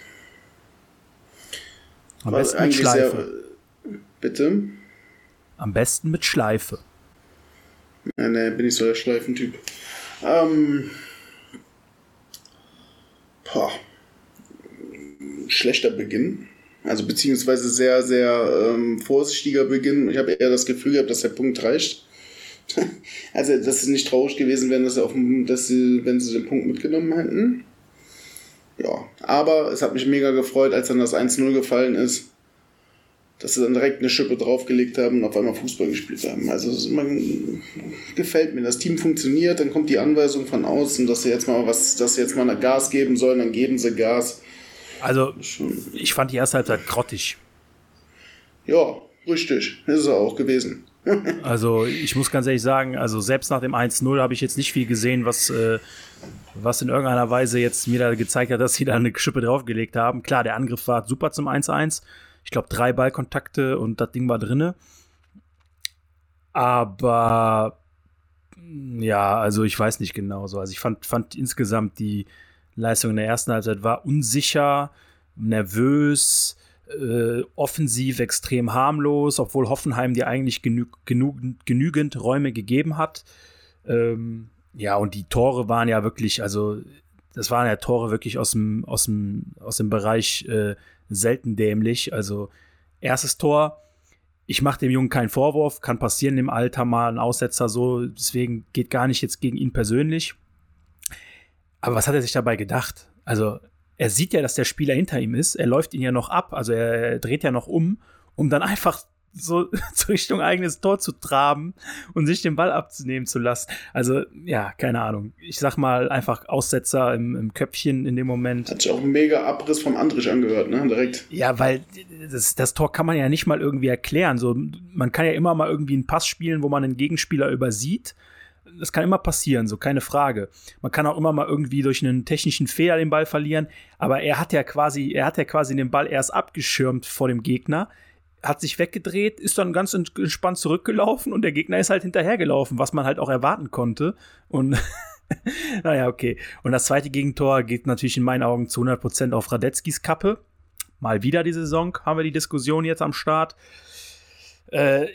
Am besten mit Schleife. Sehr, bitte? Am besten mit Schleife. Nein, nee, bin ich so der Schleifentyp. Ähm. Boah. Schlechter Beginn. Also beziehungsweise sehr, sehr ähm, vorsichtiger Beginn. Ich habe eher das Gefühl gehabt, dass der Punkt reicht. also, dass es nicht traurig gewesen wäre, dass, sie auf, dass sie, wenn sie den Punkt mitgenommen hätten ja, aber es hat mich mega gefreut, als dann das 1-0 gefallen ist, dass sie dann direkt eine Schippe draufgelegt haben und auf einmal Fußball gespielt haben. Also man, gefällt mir. Das Team funktioniert, dann kommt die Anweisung von außen, dass sie jetzt mal was, dass sie jetzt mal Gas geben sollen, dann geben sie Gas. Also ich fand die erste Halbzeit grottig. Ja, richtig. Ist es auch gewesen. also ich muss ganz ehrlich sagen, also selbst nach dem 1-0 habe ich jetzt nicht viel gesehen, was äh, was in irgendeiner Weise jetzt mir da gezeigt hat, dass sie da eine Schippe draufgelegt haben. Klar, der Angriff war super zum 1-1. Ich glaube, drei Ballkontakte und das Ding war drinne. Aber ja, also ich weiß nicht genau so. Also ich fand, fand insgesamt die Leistung in der ersten Halbzeit war unsicher, nervös, äh, offensiv extrem harmlos, obwohl Hoffenheim dir eigentlich genü genügend, genügend Räume gegeben hat. Ähm, ja, und die Tore waren ja wirklich, also das waren ja Tore wirklich aus dem, aus dem, aus dem Bereich äh, selten dämlich. Also erstes Tor, ich mache dem Jungen keinen Vorwurf, kann passieren im Alter mal ein Aussetzer so, deswegen geht gar nicht jetzt gegen ihn persönlich. Aber was hat er sich dabei gedacht? Also er sieht ja, dass der Spieler hinter ihm ist, er läuft ihn ja noch ab, also er dreht ja noch um, um dann einfach so zur Richtung eigenes Tor zu traben und sich den Ball abzunehmen zu lassen. Also, ja, keine Ahnung. Ich sag mal einfach Aussetzer im, im Köpfchen in dem Moment. Hat sich auch ein mega Abriss vom Andrich angehört, ne? Direkt. Ja, weil das, das Tor kann man ja nicht mal irgendwie erklären. So, man kann ja immer mal irgendwie einen Pass spielen, wo man einen Gegenspieler übersieht. Das kann immer passieren, so keine Frage. Man kann auch immer mal irgendwie durch einen technischen Fehler den Ball verlieren, aber er hat ja quasi, er hat ja quasi den Ball erst abgeschirmt vor dem Gegner hat sich weggedreht, ist dann ganz entspannt zurückgelaufen und der Gegner ist halt hinterhergelaufen, was man halt auch erwarten konnte. Und naja, okay. Und das zweite Gegentor geht natürlich in meinen Augen zu 100% auf Radetzkis Kappe. Mal wieder die Saison haben wir die Diskussion jetzt am Start. Äh,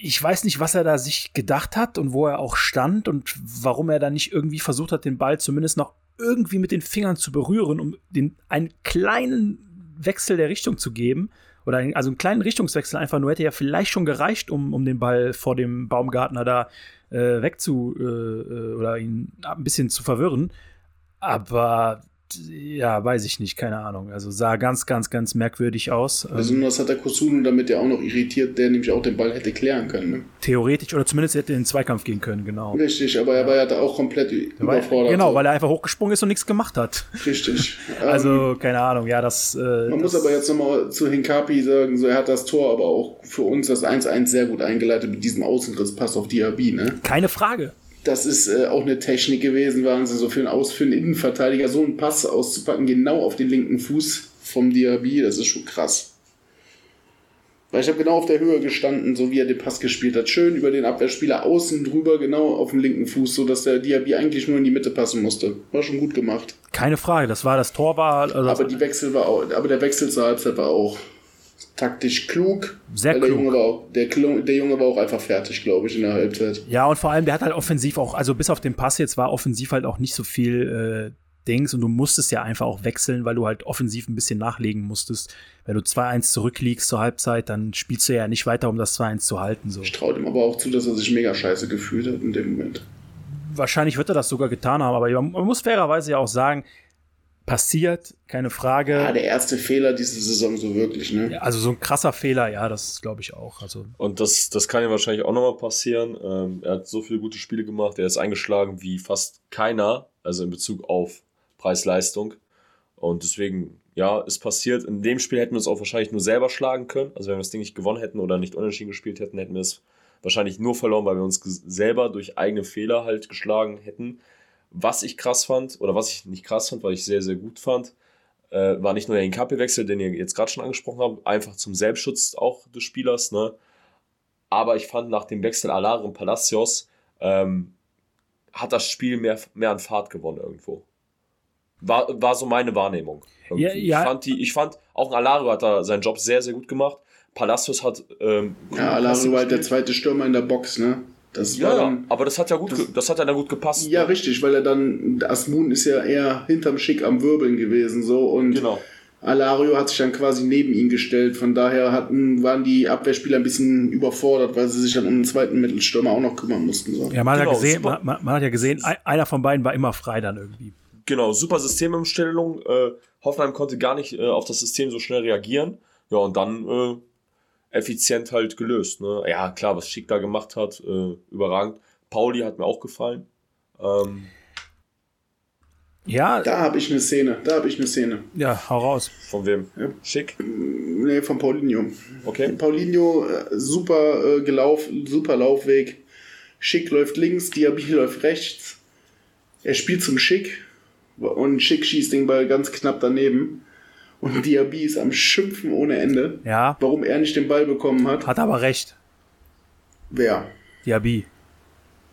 ich weiß nicht, was er da sich gedacht hat und wo er auch stand und warum er da nicht irgendwie versucht hat, den Ball zumindest noch irgendwie mit den Fingern zu berühren, um den, einen kleinen Wechsel der Richtung zu geben oder ein, also einen kleinen Richtungswechsel einfach nur hätte ja vielleicht schon gereicht, um, um den Ball vor dem Baumgartner da äh, wegzu äh, äh oder ihn ein bisschen zu verwirren. Aber ja, weiß ich nicht, keine Ahnung. Also sah ganz, ganz, ganz merkwürdig aus. Also das hat der Kosunu damit ja auch noch irritiert, der nämlich auch den Ball hätte klären können. Ne? Theoretisch oder zumindest hätte in den Zweikampf gehen können, genau. Richtig, aber er war ja da auch komplett überfordert. Genau, weil er einfach hochgesprungen ist und nichts gemacht hat. Richtig. also ähm, keine Ahnung, ja, das. Äh, man das muss aber jetzt nochmal zu Hinkapi sagen, so er hat das Tor aber auch für uns das 1-1 sehr gut eingeleitet mit diesem Außenriss-Pass auf Diaby, ne? Keine Frage das ist äh, auch eine Technik gewesen, waren sie so für einen, Aus, für einen Innenverteidiger so einen Pass auszupacken, genau auf den linken Fuß vom Diaby, das ist schon krass. Weil ich habe genau auf der Höhe gestanden, so wie er den Pass gespielt hat. Schön über den Abwehrspieler außen drüber, genau auf den linken Fuß, so dass der Diaby eigentlich nur in die Mitte passen musste. War schon gut gemacht. Keine Frage, das war das Tor war. Also aber die Wechsel war auch, aber der Wechsel zur Halbzeit war auch taktisch klug. Sehr klug. Der Junge, war auch, der, der Junge war auch einfach fertig, glaube ich, in der Halbzeit. Ja, und vor allem, der hat halt offensiv auch, also bis auf den Pass jetzt war offensiv halt auch nicht so viel äh, Dings und du musstest ja einfach auch wechseln, weil du halt offensiv ein bisschen nachlegen musstest. Wenn du 2-1 zurückliegst zur Halbzeit, dann spielst du ja nicht weiter, um das 2-1 zu halten. So. Ich traue dem aber auch zu, dass er sich mega scheiße gefühlt hat in dem Moment. Wahrscheinlich wird er das sogar getan haben, aber man muss fairerweise ja auch sagen, passiert, keine Frage. Ja, der erste Fehler diese Saison so wirklich, ne? Ja, also so ein krasser Fehler, ja, das glaube ich auch. Also. Und das, das kann ja wahrscheinlich auch nochmal passieren. Ähm, er hat so viele gute Spiele gemacht, er ist eingeschlagen wie fast keiner, also in Bezug auf Preis-Leistung. Und deswegen, ja, ist passiert. In dem Spiel hätten wir uns auch wahrscheinlich nur selber schlagen können. Also wenn wir das Ding nicht gewonnen hätten oder nicht unentschieden gespielt hätten, hätten wir es wahrscheinlich nur verloren, weil wir uns selber durch eigene Fehler halt geschlagen hätten. Was ich krass fand, oder was ich nicht krass fand, weil ich sehr, sehr gut fand, äh, war nicht nur der Inkapi-Wechsel, den ihr jetzt gerade schon angesprochen habt, einfach zum Selbstschutz auch des Spielers, ne? Aber ich fand nach dem Wechsel Alar und Palacios ähm, hat das Spiel mehr, mehr an Fahrt gewonnen irgendwo. War, war so meine Wahrnehmung. Ja, ja. Ich, fand die, ich fand, auch Alario hat da seinen Job sehr, sehr gut gemacht. Palacios hat. Ähm, ja, Alario war halt der zweite Stürmer in der Box, ne? Das ja, dann, aber das hat ja gut, das, das, hat ja dann gut gepasst. Ja, ne? richtig, weil er dann, Asmun ist ja eher hinterm Schick am Wirbeln gewesen, so und genau. Alario hat sich dann quasi neben ihn gestellt. Von daher hatten, waren die Abwehrspieler ein bisschen überfordert, weil sie sich dann um den zweiten Mittelstürmer auch noch kümmern mussten. So. Ja, man, genau, hat ja gesehen, man, man, hat ja gesehen, einer von beiden war immer frei dann irgendwie. Genau, super Systemumstellung. Äh, Hoffenheim konnte gar nicht äh, auf das System so schnell reagieren. Ja, und dann äh, effizient halt gelöst. Ne? Ja, klar, was Schick da gemacht hat, äh, überragend. Pauli hat mir auch gefallen. Ähm, ja. Da habe ich eine Szene. Da habe ich eine Szene. Ja, hau raus. Von wem? Ja. Schick? Nee, von Paulinho. Okay. Paulinho, äh, super äh, gelaufen, super Laufweg. Schick läuft links, Diaby läuft rechts. Er spielt zum Schick und Schick schießt den Ball ganz knapp daneben. Und Diaby ist am Schimpfen ohne Ende. Ja. Warum er nicht den Ball bekommen hat. Hat aber recht. Wer? Diaby.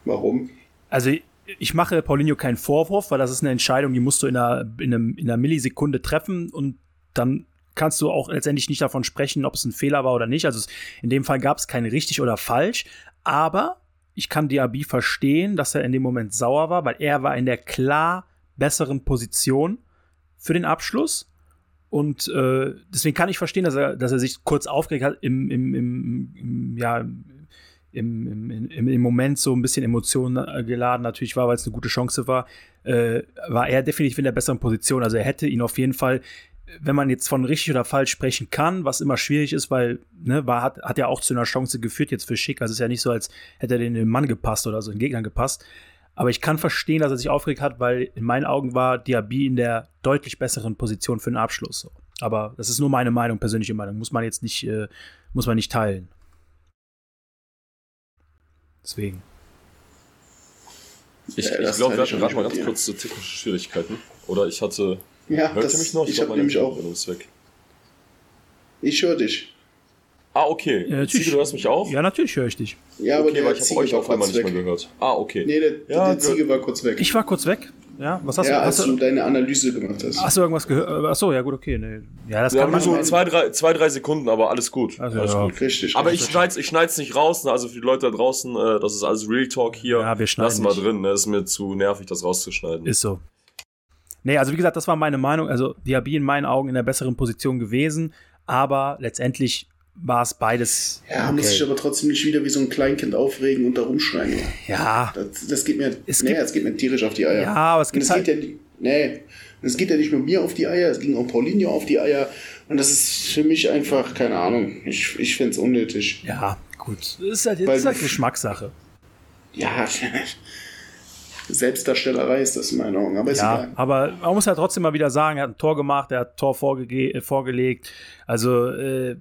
Warum? Also ich mache Paulinho keinen Vorwurf, weil das ist eine Entscheidung, die musst du in einer, in, einem, in einer Millisekunde treffen und dann kannst du auch letztendlich nicht davon sprechen, ob es ein Fehler war oder nicht. Also in dem Fall gab es kein richtig oder falsch, aber ich kann Diaby verstehen, dass er in dem Moment sauer war, weil er war in der klar besseren Position für den Abschluss und äh, deswegen kann ich verstehen, dass er, dass er sich kurz aufgeregt hat, im, im, im, im ja, im, im, im, Moment so ein bisschen Emotionen geladen natürlich war, weil es eine gute Chance war, äh, war er definitiv in der besseren Position. Also er hätte ihn auf jeden Fall wenn man jetzt von richtig oder falsch sprechen kann, was immer schwierig ist, weil, ne, war, hat, hat ja auch zu einer Chance geführt jetzt für Schick. Also es ist ja nicht so, als hätte er den Mann gepasst oder so, den Gegnern gepasst. Aber ich kann verstehen, dass er sich aufgeregt hat, weil in meinen Augen war Diaby in der deutlich besseren Position für den Abschluss. So. Aber das ist nur meine Meinung, persönliche Meinung. Muss man jetzt nicht, äh, muss man nicht teilen. Deswegen. Ich, Ja, ich das glaube, wir ich hatten gerade mal ganz mit kurz so technische Schwierigkeiten. Oder ich hatte. Ja, Hört das, ihr mich noch? ich glaub, habe nämlich auch. Ich höre dich. Ah, okay. Ja, natürlich. Ziege, du hörst mich auch? Ja, natürlich höre ich dich. Ja, aber okay, weil der ich habe euch war auf einmal kurz nicht weg. mehr gehört. Ah, okay. Nee, der, Ja, der Ziege war kurz weg. Ich war kurz weg. Ja, was hast ja, du? als Hast du du deine Analyse gemacht hast. hast du irgendwas gehört? Achso, ja, gut, okay. Nee. Ja, das Wir kann haben nur man so zwei drei, zwei, drei Sekunden, aber alles gut. Also, alles ja. gut. Richtig. Aber ich richtig. schneid's, ich schneid's nicht raus, ne? also für die Leute da draußen, äh, das ist alles Real Talk hier. Ja, wir schneiden Lassen wir drin, ne? ist mir zu nervig, das rauszuschneiden. Ist so. Nee, also wie gesagt, das war meine Meinung. Also Diaby in meinen Augen in der besseren Position gewesen, aber letztendlich war es beides. Ja, muss ich aber trotzdem nicht wieder wie so ein Kleinkind aufregen und da rumschreien. ja, Das, das geht mir, Es nee, gibt- es geht mir tierisch auf die Eier. ja, aber es gibt halt, geht ja nicht, nee, es geht ja nicht nur mir auf die Eier, es ging auch Paulinho auf die Eier. Und das ist für mich einfach, keine Ahnung, ich, ich finde es unnötig. ja, gut. Das ist halt, das ist halt Geschmackssache. Ja, Selbstdarstellerei ist das in meinen Augen, aber ist Ja, egal. aber man muss halt trotzdem mal wieder sagen, er hat ein Tor gemacht, er hat ein Tor vorgelegt. Also äh,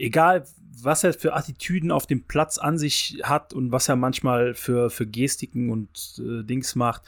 egal, was er für Attitüden auf dem Platz an sich hat und was er manchmal für, für Gestiken und äh, Dings macht,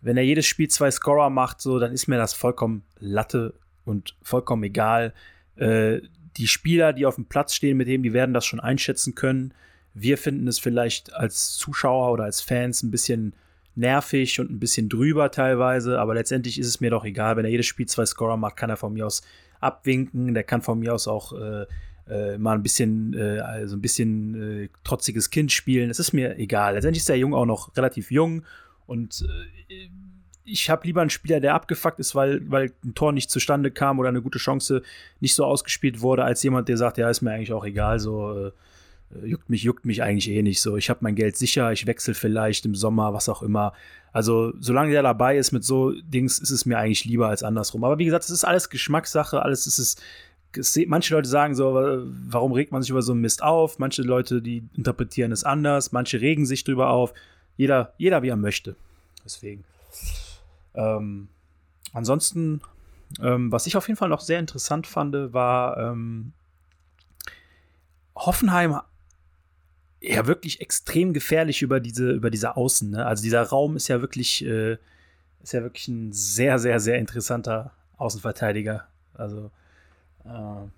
wenn er jedes Spiel zwei Scorer macht, so, dann ist mir das vollkommen Latte und vollkommen egal. Äh, die Spieler, die auf dem Platz stehen mit dem, die werden das schon einschätzen können. Wir finden es vielleicht als Zuschauer oder als Fans ein bisschen nervig und ein bisschen drüber teilweise, aber letztendlich ist es mir doch egal. Wenn er jedes Spiel zwei Scorer macht, kann er von mir aus abwinken. Der kann von mir aus auch äh, äh, mal ein bisschen, äh, also ein bisschen äh, trotziges Kind spielen. Es ist mir egal. Letztendlich ist der Jung auch noch relativ jung und äh, ich habe lieber einen Spieler, der abgefuckt ist, weil, weil ein Tor nicht zustande kam oder eine gute Chance nicht so ausgespielt wurde, als jemand, der sagt, ja, ist mir eigentlich auch egal, so äh, juckt mich, juckt mich eigentlich eh nicht so. Ich habe mein Geld sicher, ich wechsle vielleicht im Sommer, was auch immer. Also, solange der dabei ist mit so Dings, ist es mir eigentlich lieber als andersrum. Aber wie gesagt, es ist alles Geschmackssache, alles ist es. Manche Leute sagen so, warum regt man sich über so einen Mist auf? Manche Leute, die interpretieren es anders, manche regen sich drüber auf. Jeder, jeder wie er möchte. Deswegen. Ähm, ansonsten, ähm, was ich auf jeden Fall noch sehr interessant fand, war ähm, Hoffenheim ja wirklich extrem gefährlich über diese, über diese Außen. Ne? Also dieser Raum ist ja wirklich, äh, ist ja wirklich ein sehr, sehr, sehr interessanter Außenverteidiger. Also äh,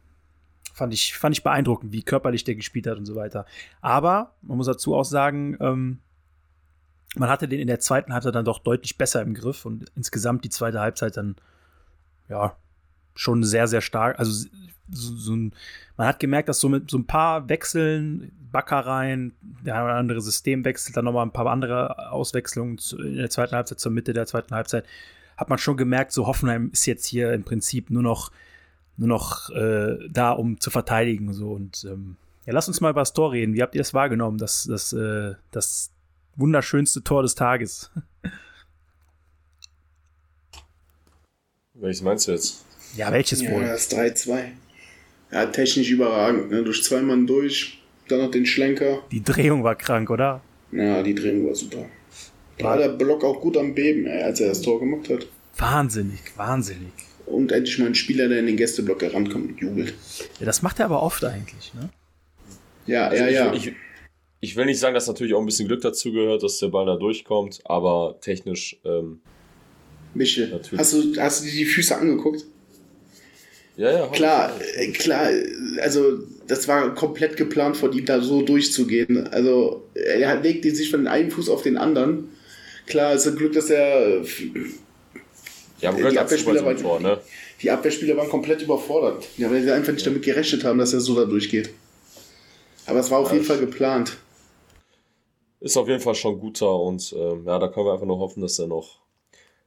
fand ich, fand ich beeindruckend, wie körperlich der gespielt hat und so weiter. Aber man muss dazu auch sagen, ähm, man hatte den in der zweiten Halbzeit dann doch deutlich besser im Griff und insgesamt die zweite Halbzeit dann ja schon sehr, sehr stark. Also so, so ein, man hat gemerkt, dass so mit so ein paar Wechseln, Backereien, der eine oder andere Systemwechsel, dann nochmal ein paar andere Auswechslungen in der zweiten Halbzeit, zur Mitte der zweiten Halbzeit, hat man schon gemerkt, so Hoffenheim ist jetzt hier im Prinzip nur noch, nur noch äh, da, um zu verteidigen. So. Und ähm, ja, lass uns mal über das Tor reden. Wie habt ihr das wahrgenommen, das, das, äh, das wunderschönste Tor des Tages? Welches meinst du jetzt? Ja, welches Ja, wohl? das 3-2. Ja, technisch überragend. Ne? Durch zwei Mann durch, dann noch den Schlenker. Die Drehung war krank, oder? Ja, die Drehung war super. Da war der Block auch gut am Beben, ey, als er das Tor gemacht hat. Wahnsinnig, wahnsinnig. Und endlich mal ein Spieler, der in den Gästeblock herankommt und jubelt. Ja, das macht er aber oft eigentlich, ne? Ja, Also ja, ich, ja. Ich, ich will nicht sagen, dass natürlich auch ein bisschen Glück dazu gehört, dass der Ball da durchkommt, aber technisch, ähm, Michel, Natürlich. hast du, hast du dir die Füße angeguckt? ja, ja. Klar, äh, klar, also das war komplett geplant von ihm, da so durchzugehen. Also er legt sich von einem Fuß auf den anderen. Klar, ist ein Glück, dass er Ja, aber die bei Abwehrspieler waren, Tor, ne? die Abwehrspieler waren komplett überfordert. Ja, weil sie einfach nicht damit gerechnet haben, dass er so da durchgeht. Aber es war auf Ja, jeden Fall geplant. Ist auf jeden Fall schon guter und ähm, ja, da können wir einfach nur hoffen, dass er noch,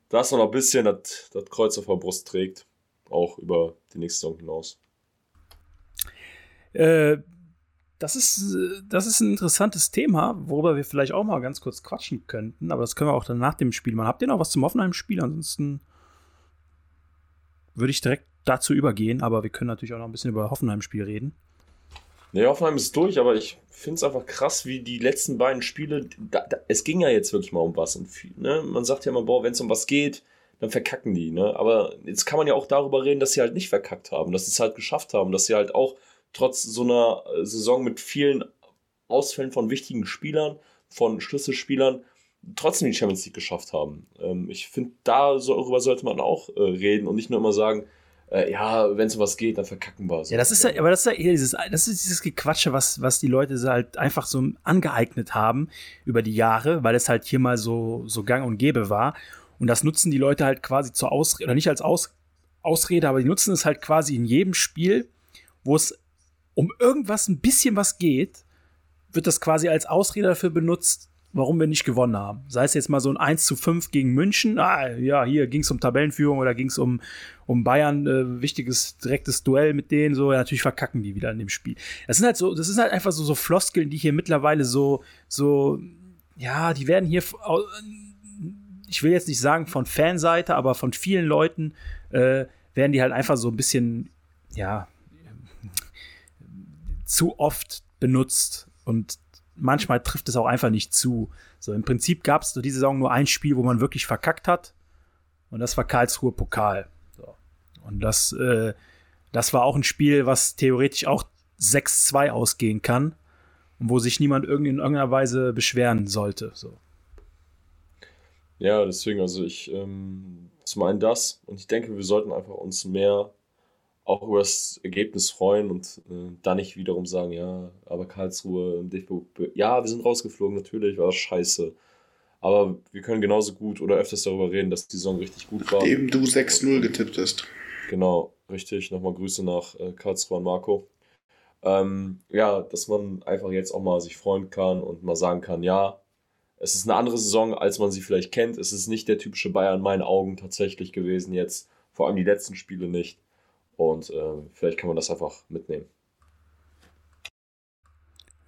dass er noch ein bisschen das, das Kreuz auf der Brust trägt. Auch über die nächste Saison hinaus. Äh, das ist, äh, das ist ein interessantes Thema, worüber wir vielleicht auch mal ganz kurz quatschen könnten, aber das können wir auch dann nach dem Spiel machen. Habt ihr noch was zum Hoffenheim-Spiel? Ansonsten würde ich direkt dazu übergehen, aber wir können natürlich auch noch ein bisschen über Hoffenheim-Spiel reden. Nee, Hoffenheim ist durch, aber ich finde es einfach krass, wie die letzten beiden Spiele, da, da, es ging ja jetzt wirklich mal um was. Und viel, ne? Man sagt ja immer, boah, wenn es um was geht, dann verkacken die. Ne? Aber jetzt kann man ja auch darüber reden, dass sie halt nicht verkackt haben, dass sie es halt geschafft haben, dass sie halt auch trotz so einer Saison mit vielen Ausfällen von wichtigen Spielern, von Schlüsselspielern, trotzdem die Champions League geschafft haben. Ähm, ich finde, darüber sollte man auch äh, reden und nicht nur immer sagen, äh, ja, wenn es was geht, dann verkacken wir es. Ja, das ist ja, aber das ist ja eher dieses, das ist dieses Gequatsche, was, was die Leute halt einfach so angeeignet haben über die Jahre, weil es halt hier mal so, so gang und gäbe war. Und das nutzen die Leute halt quasi zur Ausrede, oder nicht als Aus, Ausrede, aber die nutzen es halt quasi in jedem Spiel, wo es um irgendwas ein bisschen was geht, wird das quasi als Ausrede dafür benutzt, warum wir nicht gewonnen haben. Sei es jetzt mal so ein 1 zu 5 gegen München, ah, ja, hier ging es um Tabellenführung oder ging es um, um Bayern, äh, wichtiges, direktes Duell mit denen, so, ja, natürlich verkacken die wieder in dem Spiel. Das sind halt so, das ist halt einfach so, so Floskeln, die hier mittlerweile so, so, ja, die werden hier, ich will jetzt nicht sagen von Fanseite, aber von vielen Leuten äh, werden die halt einfach so ein bisschen, ja, zu oft benutzt und manchmal trifft es auch einfach nicht zu. So, im Prinzip gab es diese Saison nur ein Spiel, wo man wirklich verkackt hat. Und das war Karlsruhe Pokal. So. Und das, äh, das war auch ein Spiel, was theoretisch auch 6-2 ausgehen kann. Und wo sich niemand in irgendeiner Weise beschweren sollte. So. Ja, deswegen, also ich, ähm, zum einen das. Und ich denke, wir sollten einfach uns mehr auch über das Ergebnis freuen und äh, dann nicht wiederum sagen, ja, aber Karlsruhe im DFB, ja, wir sind rausgeflogen, natürlich war das scheiße. Aber wir können genauso gut oder öfters darüber reden, dass die Saison richtig gut war. Eben du 6-0 getippt hast. Genau, richtig. Nochmal Grüße nach äh, Karlsruhe und Marco. Ähm, ja, dass man einfach jetzt auch mal sich freuen kann und mal sagen kann, ja, es ist eine andere Saison, als man sie vielleicht kennt. Es ist nicht der typische Bayern in meinen Augen tatsächlich gewesen jetzt. Vor allem die letzten Spiele nicht. Und äh, vielleicht kann man das einfach mitnehmen.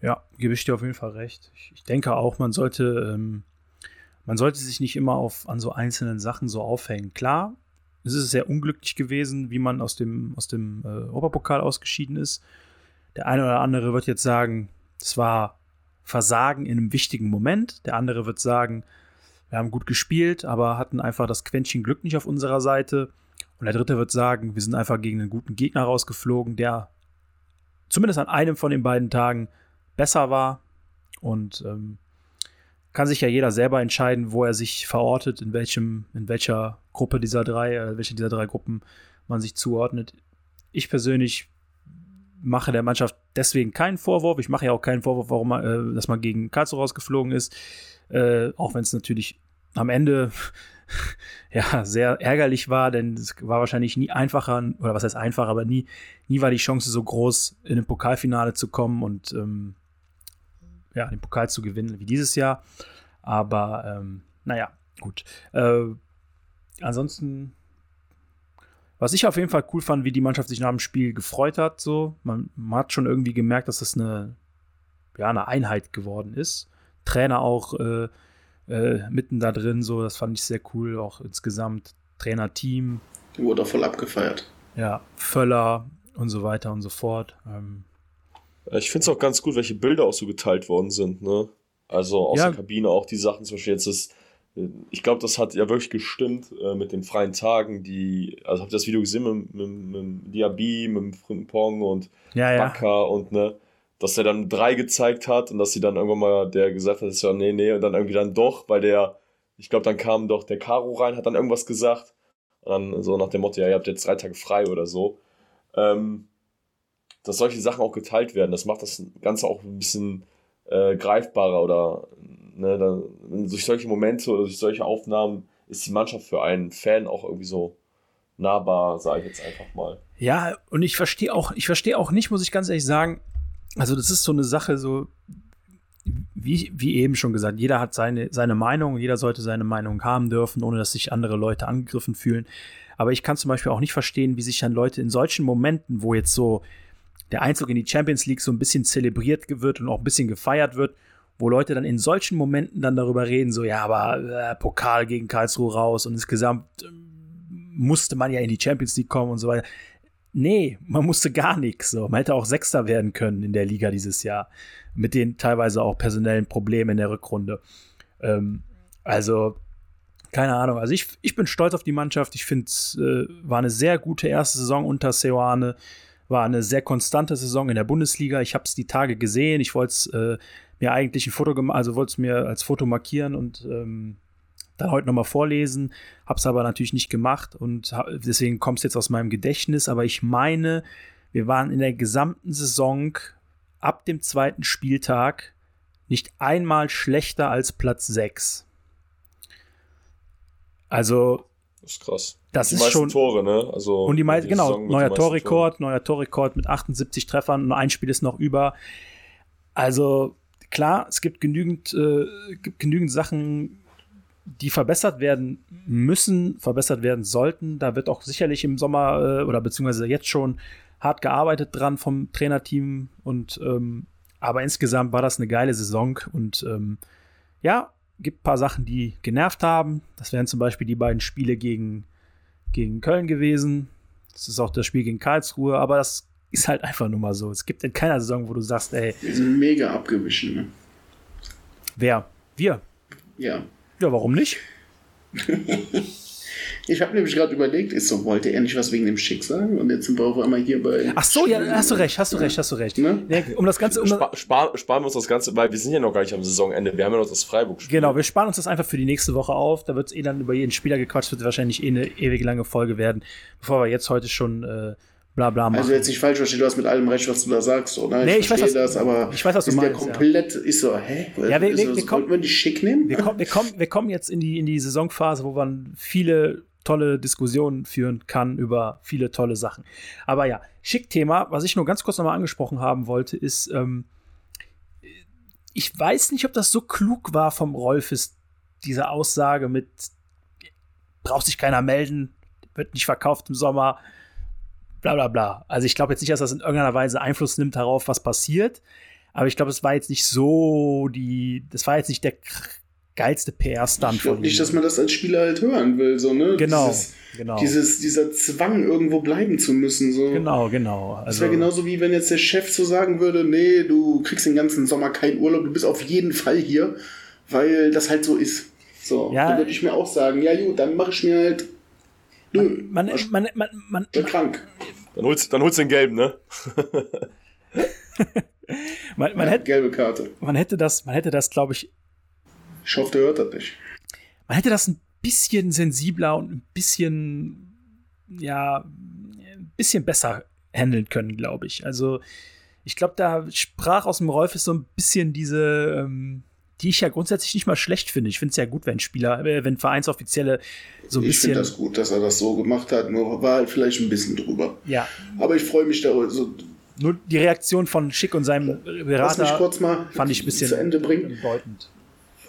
Ja, gebe ich dir auf jeden Fall recht. Ich, ich denke auch, man sollte, ähm, man sollte sich nicht immer auf, an so einzelnen Sachen so aufhängen. Klar, es ist sehr unglücklich gewesen, wie man aus dem, aus dem äh, Oberpokal ausgeschieden ist. Der eine oder andere wird jetzt sagen, es war Versagen in einem wichtigen Moment. Der andere wird sagen, wir haben gut gespielt, aber hatten einfach das Quäntchen Glück nicht auf unserer Seite. Und der dritte wird sagen, wir sind einfach gegen einen guten Gegner rausgeflogen, der zumindest an einem von den beiden Tagen besser war. Und ähm, kann sich ja jeder selber entscheiden, wo er sich verortet, in welchem, in welcher Gruppe dieser drei, äh, welche dieser drei Gruppen man sich zuordnet. Ich persönlich mache der Mannschaft deswegen keinen Vorwurf. Ich mache ja auch keinen Vorwurf, warum man, äh, dass man gegen Karlsruhe rausgeflogen ist. Äh, auch wenn es natürlich am Ende ja, sehr ärgerlich war, denn es war wahrscheinlich nie einfacher, oder was heißt einfach, aber nie, nie war die Chance so groß, in ein Pokalfinale zu kommen und ähm, ja, den Pokal zu gewinnen wie dieses Jahr. Aber ähm, naja, gut. Äh, ansonsten, was ich auf jeden Fall cool fand, wie die Mannschaft sich nach dem Spiel gefreut hat, so. Man, man hat schon irgendwie gemerkt, dass das eine, ja, eine Einheit geworden ist. Trainer auch äh, äh, mitten da drin, so, das fand ich sehr cool, auch insgesamt Trainerteam. Die wurde auch voll abgefeiert. Ja, Völler und so weiter und so fort. Ähm, ich finde es auch ganz gut, welche Bilder auch so geteilt worden sind, ne? Also aus ja. der Kabine auch die Sachen, zum Beispiel jetzt ist, ich glaube, das hat ja wirklich gestimmt äh, mit den freien Tagen, die, also habt ihr das Video gesehen mit, mit, mit Diaby, mit Frimpong und ja, Baka ja. und ne, dass er dann drei gezeigt hat und dass sie dann irgendwann mal, der gesagt hat, ja, nee, nee, und dann irgendwie dann doch, weil der, ich glaube, dann kam doch der Caro rein, hat dann irgendwas gesagt. Und dann so nach dem Motto, ja, ihr habt jetzt drei Tage frei oder so. Ähm, dass solche Sachen auch geteilt werden, das macht das Ganze auch ein bisschen äh, greifbarer oder ne, dann, durch solche Momente oder durch solche Aufnahmen ist die Mannschaft für einen Fan auch irgendwie so nahbar, sage ich jetzt einfach mal. Ja, und ich verstehe auch, ich verstehe auch nicht, muss ich ganz ehrlich sagen, also das ist so eine Sache, so wie, wie eben schon gesagt, jeder hat seine, seine Meinung, jeder sollte seine Meinung haben dürfen, ohne dass sich andere Leute angegriffen fühlen. Aber ich kann zum Beispiel auch nicht verstehen, wie sich dann Leute in solchen Momenten, wo jetzt so der Einzug in die Champions League so ein bisschen zelebriert wird und auch ein bisschen gefeiert wird, wo Leute dann in solchen Momenten dann darüber reden, so, ja, aber äh, Pokal gegen Karlsruhe raus und insgesamt äh, musste man ja in die Champions League kommen und so weiter. Nee, man musste gar nichts. So. Man hätte auch Sechster werden können in der Liga dieses Jahr. Mit den teilweise auch personellen Problemen in der Rückrunde. Ähm, also, keine Ahnung. Also ich, ich bin stolz auf die Mannschaft. Ich finde, es äh, war eine sehr gute erste Saison unter Seoane. War eine sehr konstante Saison in der Bundesliga. Ich habe es die Tage gesehen. Ich wollte es äh, mir eigentlich ein Foto gemacht, also wollte es mir als Foto markieren und ähm, dann heute nochmal vorlesen. Hab's aber natürlich nicht gemacht und deswegen kommt es jetzt aus meinem Gedächtnis. Aber ich meine, wir waren in der gesamten Saison ab dem zweiten Spieltag nicht einmal schlechter als Platz 6. Also. Das ist krass. Das die ist schon. Tore, ne? Also und die meisten, genau, neuer Torrekord, neuer Torrekord mit 78 Treffern, nur ein Spiel ist noch über. Also, klar, es gibt genügend, äh, gibt genügend Sachen, die verbessert werden müssen, verbessert werden sollten. Da wird auch sicherlich im Sommer äh, oder beziehungsweise jetzt schon hart gearbeitet dran vom Trainerteam und ähm, aber insgesamt war das eine geile Saison und ähm, ja, gibt ein paar Sachen, die genervt haben. Das wären zum Beispiel die beiden Spiele gegen, gegen Köln gewesen. Das ist auch das Spiel gegen Karlsruhe, aber das ist halt einfach nur mal so. Es gibt in keiner Saison, wo du sagst, ey. Wir sind mega abgewichen, ne? Wer? Wir? Ja. Ja, warum nicht? ich habe nämlich gerade überlegt, ist so, wollte er nicht was wegen dem Schick sagen? Und jetzt sind wir auf einmal hier bei. Ach so, ja, hast du recht, hast du recht, hast du recht. Ne? Ja, um das Ganze. Um Spar, spar, sparen wir uns das Ganze, weil wir sind ja noch gar nicht am Saisonende. Wir haben ja noch das Freiburg-Spiel. Genau, wir sparen uns das einfach für die nächste Woche auf. Da wird es eh dann über jeden Spieler gequatscht, wird wahrscheinlich eh eine ewig lange Folge werden, bevor wir jetzt heute schon. Äh, bla bla machen. Also jetzt nicht falsch verstehen, du hast mit allem recht, was du da sagst. Oder? Nee, ich, ich weiß, was, das, aber ich weiß, was du meinst. komplett ja. ist so, hä? Ja, wir, wir, wir, kommen, wir die schick nehmen? Wir kommen, wir, kommen, wir kommen jetzt in die, in die Saisonphase, wo man viele tolle Diskussionen führen kann über viele tolle Sachen. Aber ja, Schick-Thema, was ich nur ganz kurz nochmal angesprochen haben wollte, ist, ähm, ich weiß nicht, ob das so klug war vom Rolfes, diese Aussage mit braucht sich keiner melden, wird nicht verkauft im Sommer, bla bla bla. Also ich glaube jetzt nicht, dass das in irgendeiner Weise Einfluss nimmt darauf, was passiert. Aber ich glaube, es war jetzt nicht so die, das war jetzt nicht der geilste PR-Stunt Ich glaube nicht, dass man das als Spieler halt hören will, so, ne? Genau, dieses, genau. Dieses, dieser Zwang, irgendwo bleiben zu müssen, so. Genau, genau. Also, das wäre genauso wie wenn jetzt der Chef so sagen würde, nee, du kriegst den ganzen Sommer keinen Urlaub, du bist auf jeden Fall hier, weil das halt so ist. So, ja, dann würde ich mir auch sagen, ja gut, dann mache ich mir halt Nö. Man, man, man, man, man, bin krank. Dann holst, dann holst du den gelben, ne? man, man ja, hätte, gelbe Karte. Man hätte das, man hätte das, glaube ich. Ich hoffe, der hört das nicht. Man hätte das ein bisschen sensibler und ein bisschen, ja, ein bisschen besser handeln können, glaube ich. Also, ich glaube, da sprach aus dem Rolf so ein bisschen diese, ähm, die ich ja grundsätzlich nicht mal schlecht finde. Ich finde es ja gut, wenn Spieler, äh, wenn Vereinsoffizielle so ein ich bisschen. Ich finde das gut, dass er das so gemacht hat, nur war halt vielleicht ein bisschen drüber. Ja. Aber ich freue mich da so. Nur die Reaktion von Schick und seinem Berater Lass mich kurz mal fand ich ein bisschen zu Ende bringen. bedeutend.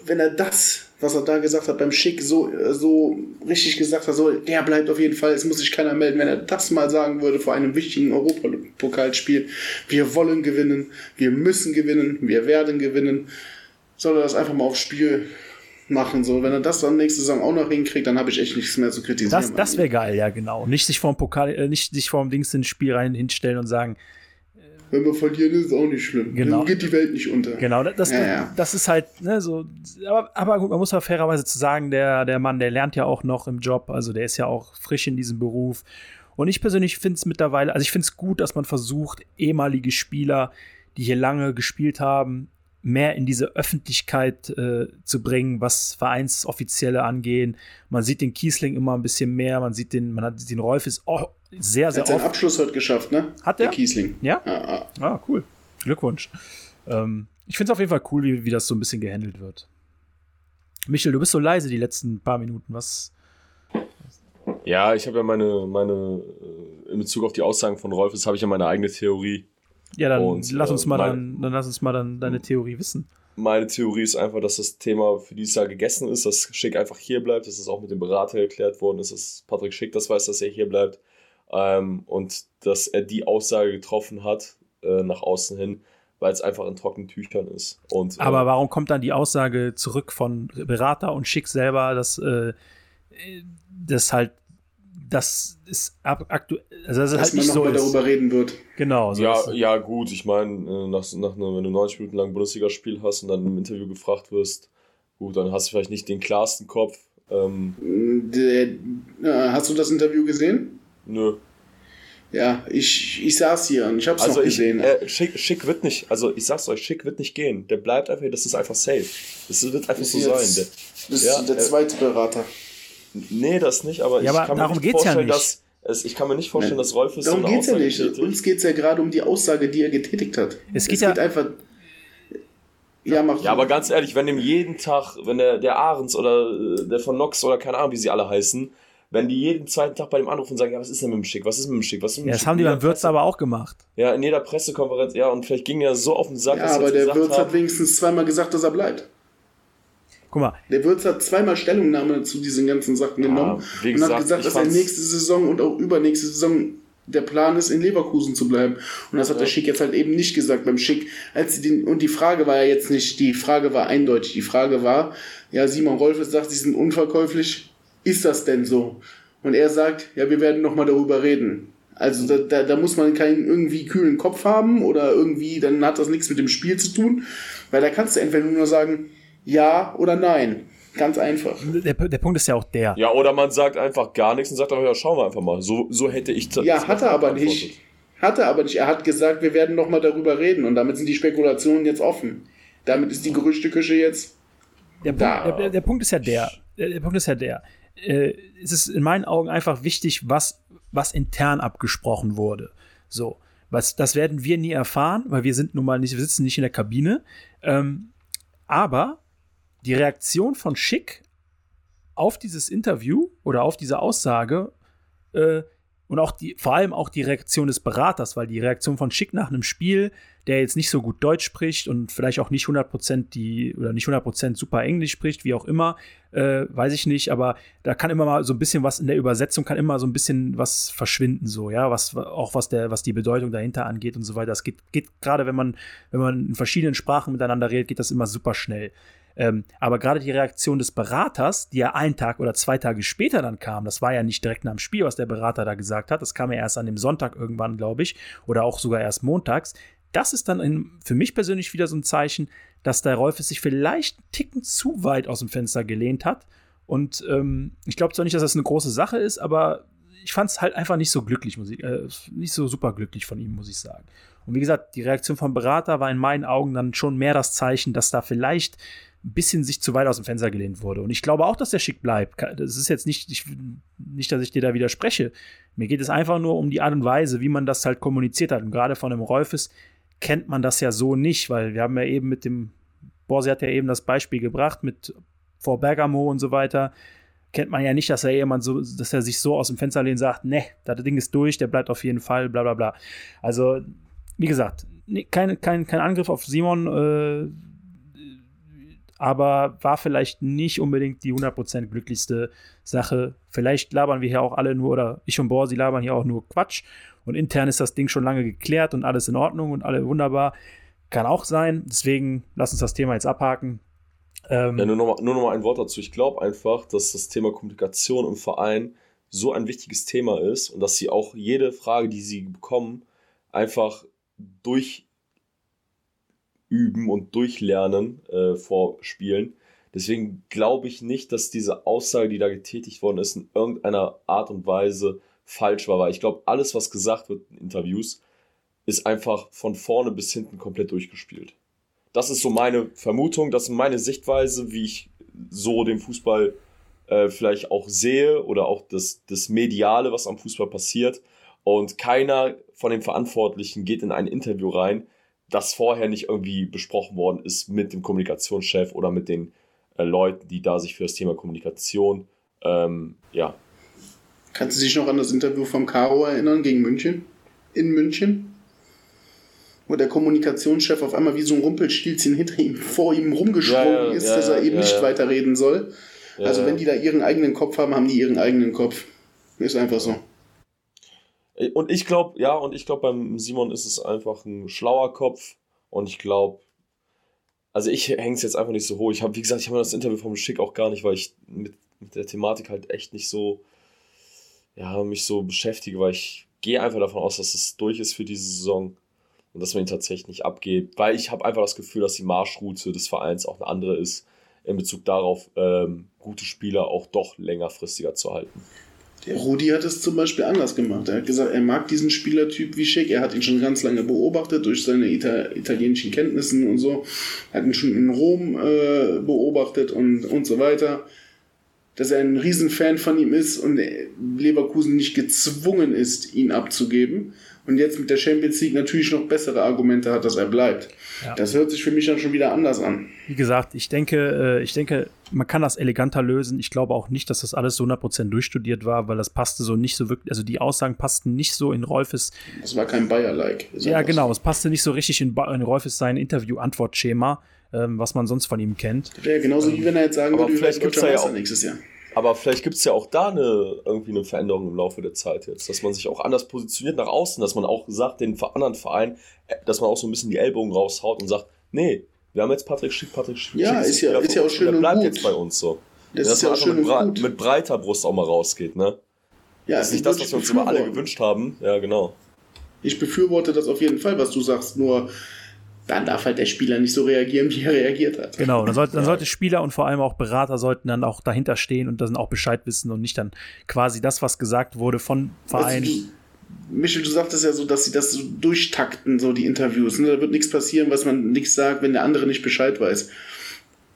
Wenn er das, was er da gesagt hat beim Schick, so, so richtig gesagt hat, so, der bleibt auf jeden Fall, es muss sich keiner melden, wenn er das mal sagen würde vor einem wichtigen Europapokalspiel, wir wollen gewinnen, wir müssen gewinnen, wir werden gewinnen, soll er das einfach mal aufs Spiel machen. So, wenn er das dann nächste Saison auch noch hinkriegt, dann habe ich echt nichts mehr zu kritisieren. Das, das wäre geil, ja, genau. Nicht sich vorm Pokal, äh, nicht sich vorm Dings ins Spiel rein hinstellen und sagen, wenn wir verlieren, ist es auch nicht schlimm. Genau. Dann geht die Welt nicht unter. Genau, das, Ja, ja. das ist halt, ne, so, aber, aber gut, man muss ja fairerweise zu sagen, der, der Mann, der lernt ja auch noch im Job, also der ist ja auch frisch in diesem Beruf. Und ich persönlich finde es mittlerweile, also ich finde es gut, dass man versucht, ehemalige Spieler, die hier lange gespielt haben, mehr in diese Öffentlichkeit äh, zu bringen, was Vereinsoffizielle angehen. Man sieht den Kiesling immer ein bisschen mehr, man sieht den, man hat den Rolfes oh, sehr, Er sehr hat seinen oft. Abschluss heute geschafft, ne? Hat Der er? Kiesling. Ja? Ja, ja. Ah, cool. Glückwunsch. Ähm, ich finde es auf jeden Fall cool, wie, wie das so ein bisschen gehandelt wird. Michel, du bist so leise die letzten paar Minuten. Was? Ja, ich habe ja meine, meine, äh, in Bezug auf die Aussagen von Rolfes habe ich ja meine eigene Theorie. Ja, dann Und, lass uns äh, mal mein- dann, dann lass uns mal dann deine Theorie wissen. Meine Theorie ist einfach, dass das Thema für dieses Jahr gegessen ist, dass Schick einfach hier bleibt, dass es auch mit dem Berater erklärt worden ist, dass Patrick Schick das weiß, dass er hier bleibt ähm, und dass er die Aussage getroffen hat äh, nach außen hin, weil es einfach in trockenen Tüchern ist. Und, äh, Aber warum kommt dann die Aussage zurück von Berater und Schick selber, dass äh, das halt das ist aktuell, also das ist Dass halt nicht man so nochmal ist. darüber reden wird. Genau. So Ja, ist- ja, gut, ich meine, äh, nach, nach wenn du 90 Minuten lang Bundesligaspiel hast und dann im Interview gefragt wirst, gut, dann hast du vielleicht nicht den klarsten Kopf. Ähm, Der, äh, hast du das Interview gesehen? nö. Ja, ich, ich saß hier und ich hab's Also noch ich, gesehen. äh, Schick, Schick wird nicht, also ich sag's euch, Schick wird nicht gehen. Der bleibt einfach, das ist einfach safe. Das wird einfach so sein. Der, das ja, ist der äh, zweite Berater. Nee, das nicht, aber Ja, ich aber kann mir darum nicht geht's ja vorstellen, nicht. dass es, ich kann mir nicht vorstellen, dass Rolf ist Darum so eine geht's ja Aussage nicht. tätigt. Uns geht's ja gerade um die Aussage, die er getätigt hat. Es geht ja- einfach. Ja, mach Ja, aber ganz ehrlich, wenn dem jeden Tag, wenn der, der Ahrens oder äh, der von Nox oder keine Ahnung, wie sie alle heißen, wenn die jeden zweiten Tag bei dem anrufen und sagen, ja, was ist denn mit dem Schick, was ist mit dem Schick, was ist mit dem ja, das Schick? haben die beim Würz Presse- aber auch gemacht. Ja, in jeder Pressekonferenz, ja, und vielleicht ging er so auf den Sack, Ja, dass aber jetzt der Würz hat wenigstens zweimal gesagt, dass er bleibt. Guck mal, Der Würz hat zweimal Stellungnahme zu diesen ganzen Sachen genommen wie und gesagt, hat gesagt, dass er nächste Saison und auch übernächste Saison der Plan ist, in Leverkusen zu bleiben. Und das hat der Schick jetzt halt eben nicht gesagt beim Schick. Als sie den, und die Frage war ja jetzt nicht, die Frage war eindeutig. Die Frage war, ja, Simon Rolfes sagt, sie sind unverkäuflich. Ist das denn so? Und er sagt, ja, wir werden nochmal darüber reden. Also da, da, da muss man keinen irgendwie kühlen Kopf haben oder irgendwie, dann hat das nichts mit dem Spiel zu tun. Weil da kannst du entweder nur sagen, ja oder nein. Ganz einfach. der, der Punkt ist ja auch der. ja, oder man sagt einfach gar nichts und sagt einfach, ja, schauen wir einfach mal. So, so hätte ich das Ja, hat er aber nicht. Hat er aber nicht. Er hat gesagt, wir werden nochmal darüber reden und damit sind die Spekulationen jetzt offen. Damit ist die Gerüchteküche jetzt. Der Punkt, Da. der, der Punkt ist ja der. Der, der Punkt ist ja der. Äh, es ist in meinen Augen einfach wichtig, was, was intern abgesprochen wurde. So. Was, das werden wir nie erfahren, weil wir sind nun mal nicht, wir sitzen nicht in der Kabine. Ähm, aber die Reaktion von Schick auf dieses Interview oder auf diese Aussage äh, und auch die, vor allem auch die Reaktion des Beraters, weil die Reaktion von Schick nach einem Spiel, der jetzt nicht so gut Deutsch spricht und vielleicht auch nicht 100% die oder nicht 100% super Englisch spricht, wie auch immer, äh, weiß ich nicht, aber da kann immer mal so ein bisschen was in der Übersetzung kann immer so ein bisschen was verschwinden so, ja, was auch was der was die Bedeutung dahinter angeht und so weiter. Das geht geht gerade wenn man wenn man in verschiedenen Sprachen miteinander redet, geht das immer super schnell. Ähm, aber gerade die Reaktion des Beraters, die ja einen Tag oder zwei Tage später dann kam, das war ja nicht direkt nach dem Spiel, was der Berater da gesagt hat, das kam ja erst an dem Sonntag irgendwann, glaube ich, oder auch sogar erst montags. Das ist dann in, für mich persönlich wieder so ein Zeichen, dass der Rolf es sich vielleicht einen Ticken zu weit aus dem Fenster gelehnt hat. Und ähm, ich glaube zwar nicht, dass das eine große Sache ist, aber ich fand es halt einfach nicht so glücklich, muss ich, äh, nicht so super glücklich von ihm, muss ich sagen. Und wie gesagt, die Reaktion vom Berater war in meinen Augen dann schon mehr das Zeichen, dass da vielleicht ein bisschen sich zu weit aus dem Fenster gelehnt wurde. Und ich glaube auch, dass der Schick bleibt. Das ist jetzt nicht, ich, nicht, dass ich dir da widerspreche. Mir geht es einfach nur um die Art und Weise, wie man das halt kommuniziert hat. Und gerade von dem Rolfes kennt man das ja so nicht, weil wir haben ja eben mit dem, Borsi hat ja eben das Beispiel gebracht mit vor Bergamo und so weiter. Kennt man ja nicht, dass er jemand so, dass er sich so aus dem Fenster lehnt und sagt, ne, das Ding ist durch, der bleibt auf jeden Fall, bla bla bla. Also, wie gesagt, kein, kein, kein Angriff auf Simon, äh, aber war vielleicht nicht unbedingt die 100% glücklichste Sache. Vielleicht labern wir hier auch alle nur, oder ich und Borsi labern hier auch nur Quatsch. Und intern ist das Ding schon lange geklärt und alles in Ordnung und alle wunderbar. Kann auch sein. Deswegen lass uns das Thema jetzt abhaken. Ähm, Ja, nur noch, mal, nur noch ein Wort dazu. Ich glaube einfach, dass das Thema Kommunikation im Verein so ein wichtiges Thema ist und dass sie auch jede Frage, die sie bekommen, einfach durchüben und durchlernen äh, vor Spielen. Deswegen glaube ich nicht, dass diese Aussage, die da getätigt worden ist, in irgendeiner Art und Weise falsch war. Weil ich glaube, alles, was gesagt wird in Interviews, ist einfach von vorne bis hinten komplett durchgespielt. Das ist so meine Vermutung, das ist meine Sichtweise, wie ich so den Fußball äh, vielleicht auch sehe oder auch das, das Mediale, was am Fußball passiert. Und keiner von den Verantwortlichen geht in ein Interview rein, das vorher nicht irgendwie besprochen worden ist mit dem Kommunikationschef oder mit den äh, Leuten, die da sich für das Thema Kommunikation, ähm, ja. Kannst du dich noch an das Interview vom Caro erinnern gegen München? In München? Wo der Kommunikationschef auf einmal wie so ein Rumpelstilzchen hinter ihm, vor ihm rumgesprungen Ja, ja, ist, ja, dass er eben nicht weiterreden soll. Also wenn die da ihren eigenen Kopf haben, haben die ihren eigenen Kopf. Ist einfach so. Und ich glaube, ja, und ich glaube, beim Simon ist es einfach ein schlauer Kopf. Und ich glaube, also ich hänge es jetzt einfach nicht so hoch. Ich habe, wie gesagt, ich habe das Interview vom Schick auch gar nicht, weil ich mit, mit der Thematik halt echt nicht so, ja, mich so beschäftige, weil ich gehe einfach davon aus, dass es durch ist für diese Saison und dass man ihn tatsächlich nicht abgeht, weil ich habe einfach das Gefühl, dass die Marschroute des Vereins auch eine andere ist in Bezug darauf, ähm, gute Spieler auch doch längerfristiger zu halten. Der Rudi hat es zum Beispiel anders gemacht. Er hat gesagt, er mag diesen Spielertyp wie Schick. Er hat ihn schon ganz lange beobachtet durch seine Ita italienischen Kenntnissen und so. Hat ihn schon in Rom äh, beobachtet und, und so weiter. Dass er ein Riesenfan von ihm ist und Leverkusen nicht gezwungen ist, ihn abzugeben und jetzt mit der Champions League natürlich noch bessere Argumente hat, dass er bleibt. Ja. Das hört sich für mich dann schon wieder anders an. Wie gesagt, ich denke, äh, ich denke, man kann das eleganter lösen. Ich glaube auch nicht, dass das alles so 100% durchstudiert war, weil das passte so nicht so wirklich, also die Aussagen passten nicht so in Rolfes. Das war kein Bayer-like. Ja, genau, es passte nicht so richtig in, in Rolfes sein Interview-Antwortschema, ähm, was man sonst von ihm kennt. Ja, genauso ähm, wie wenn er jetzt sagen würde, vielleicht gibt es ja auch nächstes Jahr. Aber vielleicht gibt es ja auch da eine, irgendwie eine Veränderung im Laufe der Zeit jetzt, dass man sich auch anders positioniert nach außen, dass man auch sagt, den anderen Verein, äh, dass man auch so ein bisschen die Ellbogen raushaut und sagt, nee, wir haben jetzt Patrick Schick, Patrick Schick. Ja, ist, ja, ist ja auch schön der bleibt jetzt bei uns so. Das dass ist ja auch schön mit, gut. mit breiter Brust auch mal rausgeht, ne? Ja, das ist nicht das, was wir uns immer alle gewünscht haben. Ja, genau. Ich befürworte das auf jeden Fall, was du sagst, nur dann darf halt der Spieler nicht so reagieren, wie er reagiert hat. Genau, dann sollte, dann sollte Spieler und vor allem auch Berater sollten dann auch dahinter stehen und dann auch Bescheid wissen und nicht dann quasi das, was gesagt wurde von Verein. Also Michel, du sagtest ja so, dass sie das so durchtakten, so die Interviews. Ne? Da wird nichts passieren, was man nichts sagt, wenn der andere nicht Bescheid weiß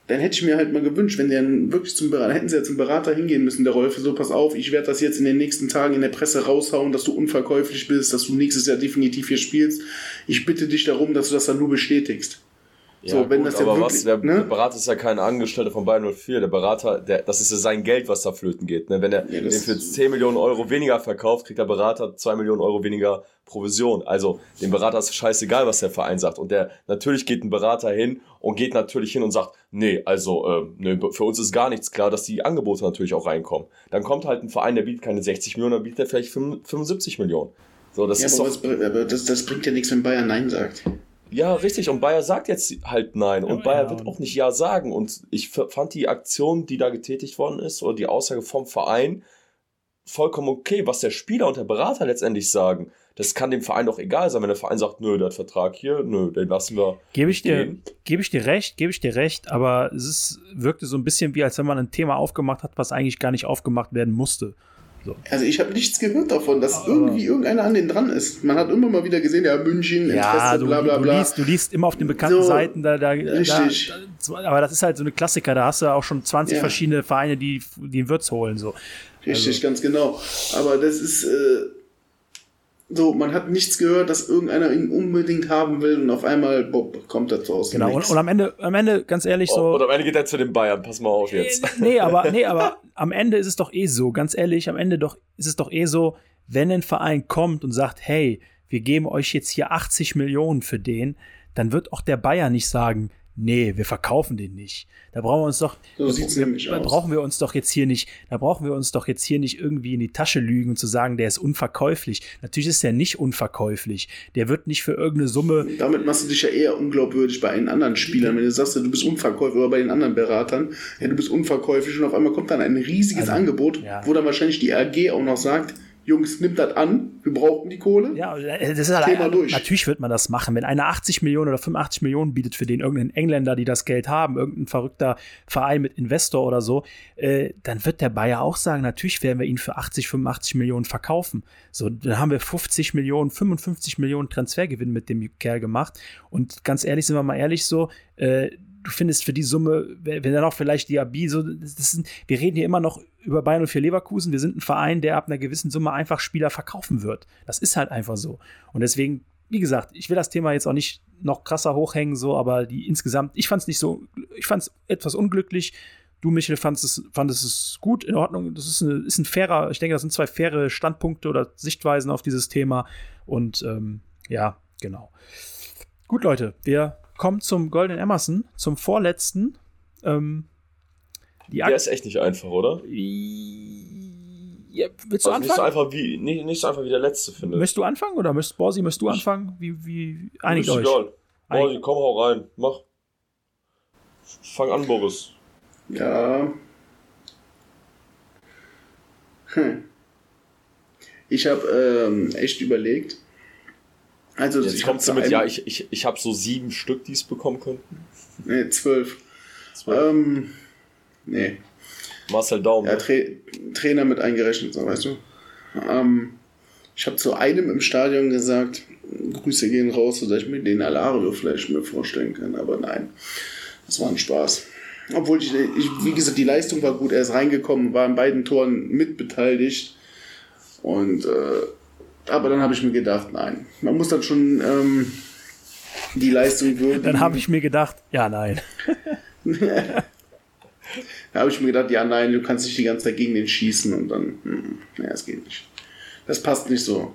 dann hätte ich mir halt mal gewünscht, wenn der wirklich zum Berater, hätten sie ja zum Berater hingehen müssen, der Rolf, so pass auf, ich werde das jetzt in den nächsten Tagen in der Presse raushauen, dass du unverkäuflich bist, dass du nächstes Jahr definitiv hier spielst. Ich bitte dich darum, dass du das dann nur bestätigst. Ja, so, wenn gut, das ja aber wirklich, was, der, ne? der, Berater ist ja kein Angestellter von Bayern 04. Der Berater, der, das ist ja sein Geld, was da flöten geht. Ne? Wenn er ja, den für 10 Millionen Euro weniger verkauft, kriegt der Berater 2 Millionen Euro weniger Provision. Also dem Berater ist scheißegal, was der Verein sagt. Und der natürlich geht ein Berater hin und geht natürlich hin und sagt, nee, also äh, nee, für uns ist gar nichts klar, dass die Angebote natürlich auch reinkommen. Dann kommt halt ein Verein, der bietet keine 60 Millionen, dann bietet er vielleicht 75 Millionen. So, das ja, ist aber, doch, was, aber das, das bringt ja nichts, wenn Bayern Nein sagt. Ja, richtig. Und Bayer sagt jetzt halt nein. Und Bayer ja, wird auch nicht ja sagen. Und ich fand die Aktion, die da getätigt worden ist, oder die Aussage vom Verein, vollkommen okay. Was der Spieler und der Berater letztendlich sagen, das kann dem Verein doch egal sein. Wenn der Verein sagt, nö, der hat Vertrag hier, nö, den lassen wir. Gebe ich dir, gebe ich dir recht, gebe ich dir recht. Aber es ist, wirkte so ein bisschen wie, als wenn man ein Thema aufgemacht hat, was eigentlich gar nicht aufgemacht werden musste. So. Also ich habe nichts gehört davon, dass aber irgendwie irgendeiner an den dran ist. Man hat immer mal wieder gesehen, ja, München, Interesse, ja, du, bla bla bla. Du liest, du liest immer auf den bekannten so, Seiten, da, da, richtig. Da, aber das ist halt so eine Klassiker, da hast du auch schon 20 ja. verschiedene Vereine, die, einen Würz holen. So. Richtig, also. ganz genau. Aber das ist, äh, so, man hat nichts gehört, dass irgendeiner ihn unbedingt haben will und auf einmal Bob, kommt er zu Hause. Genau, und, und, am Ende, am Ende, ganz ehrlich, so. Und am Ende geht er zu den Bayern, pass mal auf jetzt. Nee, aber, nee, aber am Ende ist es doch eh so, ganz ehrlich, am Ende doch, ist es doch eh so, wenn ein Verein kommt und sagt, hey, wir geben euch jetzt hier 80 Millionen für den, dann wird auch der Bayern nicht sagen, nee, wir verkaufen den nicht. Da brauchen wir uns doch, so sieht's nämlich da aus. brauchen wir uns doch jetzt hier nicht, da brauchen wir uns doch jetzt hier nicht irgendwie in die Tasche lügen und zu sagen, der ist unverkäuflich. Natürlich ist der nicht unverkäuflich. Der wird nicht für irgendeine Summe. Damit machst du dich ja eher unglaubwürdig bei einen anderen Spielern, wenn du sagst, du bist unverkäuflich oder bei den anderen Beratern, ja, du bist unverkäuflich und auf einmal kommt dann ein riesiges also, Angebot, ja. wo dann wahrscheinlich die AG auch noch sagt, Jungs, nimmt das an, wir brauchen die Kohle. Ja, das ist halt Thema durch. Natürlich wird man das machen. Wenn einer 80 Millionen oder 85 Millionen bietet für den irgendeinen Engländer, die das Geld haben, irgendein verrückter Verein mit Investor oder so, äh, dann wird der Bayer auch sagen, natürlich werden wir ihn für 80, 85 Millionen verkaufen. So, dann haben wir 50 Millionen, 55 Millionen Transfergewinn mit dem Kerl gemacht. Und ganz ehrlich, sind wir mal ehrlich so, äh, du findest für die Summe, wenn dann auch vielleicht Diaby, so, sind, wir reden hier immer noch über Bayern und für Leverkusen. Wir sind ein Verein, der ab einer gewissen Summe einfach Spieler verkaufen wird. Das ist halt einfach so. Und deswegen, wie gesagt, ich will das Thema jetzt auch nicht noch krasser hochhängen, so, aber die insgesamt, ich fand es nicht so, ich fand es etwas unglücklich. Du, Michael, fandest es, fandest es gut, in Ordnung. Das ist, eine, ist ein fairer, ich denke, das sind zwei faire Standpunkte oder Sichtweisen auf dieses Thema. Und ähm, ja, genau. Gut, Leute, wir kommen zum Golden Emerson, zum vorletzten. Ähm, der ist echt nicht einfach, oder? Ja, willst du also anfangen? Nicht so, einfach wie, nicht, nicht so einfach wie der letzte, finde ich. Möchtest du anfangen oder möchtest, Borsi, möchtest du anfangen? Wie, wie einigt euch? Egal. Borsi, komm, hau rein. Mach. Fang an, Boris. Ja. Hm. Ich habe ähm, echt überlegt. Also Jetzt hab sie mit, ja, ich, ich, ich habe so sieben Stück, die es bekommen könnten. Nee, zwölf. Zwölf. Ähm, nee. Marcel Daum. Ja, ne? Tra Trainer mit eingerechnet, so weißt du. Ähm, ich habe zu einem im Stadion gesagt, Grüße gehen raus, sodass ich mir den Alario vielleicht mir vorstellen kann, aber nein, das war ein Spaß. Obwohl, ich, ich, wie gesagt, die Leistung war gut, er ist reingekommen, war an beiden Toren mitbeteiligt. Und, äh, aber dann habe ich mir gedacht, nein, man muss dann schon ähm, die Leistung würdigen. Dann habe ich mir gedacht, ja, nein. Da habe ich mir gedacht, ja, nein, du kannst nicht die ganze Zeit gegen den schießen und dann, hm, naja, es geht nicht. Das passt nicht so.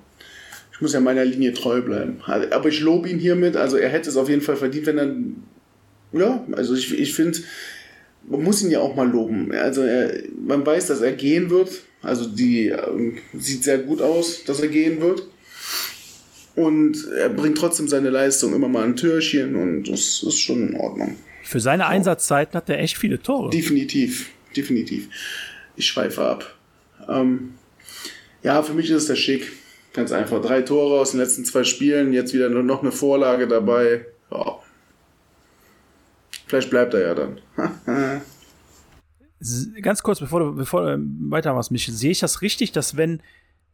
Ich muss ja meiner Linie treu bleiben. Also, Aber ich lobe ihn hiermit, also er hätte es auf jeden Fall verdient, wenn er, ja, also ich, ich finde, man muss ihn ja auch mal loben. Also er, man weiß, dass er gehen wird, also die ähm, sieht sehr gut aus, dass er gehen wird. Und er bringt trotzdem seine Leistung immer mal ein Türchen und das ist schon in Ordnung. Für seine Einsatzzeiten hat er echt viele Tore. Definitiv, definitiv. Ich schweife ab. Ähm, ja, für mich ist es der Schick. Ganz einfach. Drei Tore aus den letzten zwei Spielen, jetzt wieder nur noch eine Vorlage dabei. Ja. Vielleicht bleibt er ja dann. Ganz kurz, bevor du, bevor du ähm, weitermachst, Michel, sehe ich das richtig, dass wenn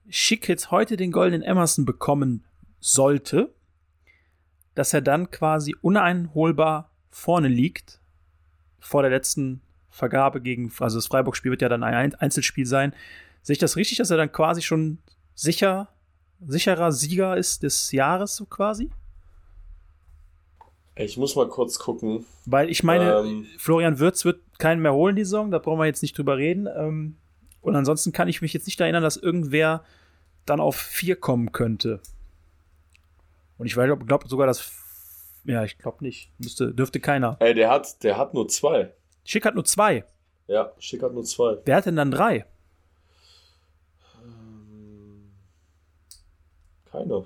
Schick jetzt heute den goldenen Emerson bekommen sollte, dass er dann quasi uneinholbar vorne liegt vor der letzten Vergabe gegen, also das Freiburg-Spiel wird ja dann ein Ein- Einzelspiel sein. Sehe ich das richtig, dass er dann quasi schon sicher, sicherer Sieger ist des Jahres, so quasi? Ich muss mal kurz gucken. Weil ich meine, Ähm. Florian Würz wird keinen mehr holen die Saison, da brauchen wir jetzt nicht drüber reden. Ähm, und ansonsten kann ich mich jetzt nicht erinnern, dass irgendwer dann auf vier kommen könnte. Und ich glaube glaub sogar, dass. Ja, ich glaube nicht. Müsste, dürfte keiner. Ey, der hat, der hat nur zwei. Schick hat nur zwei. Ja, Schick hat nur zwei. Wer hat denn dann drei? Keine.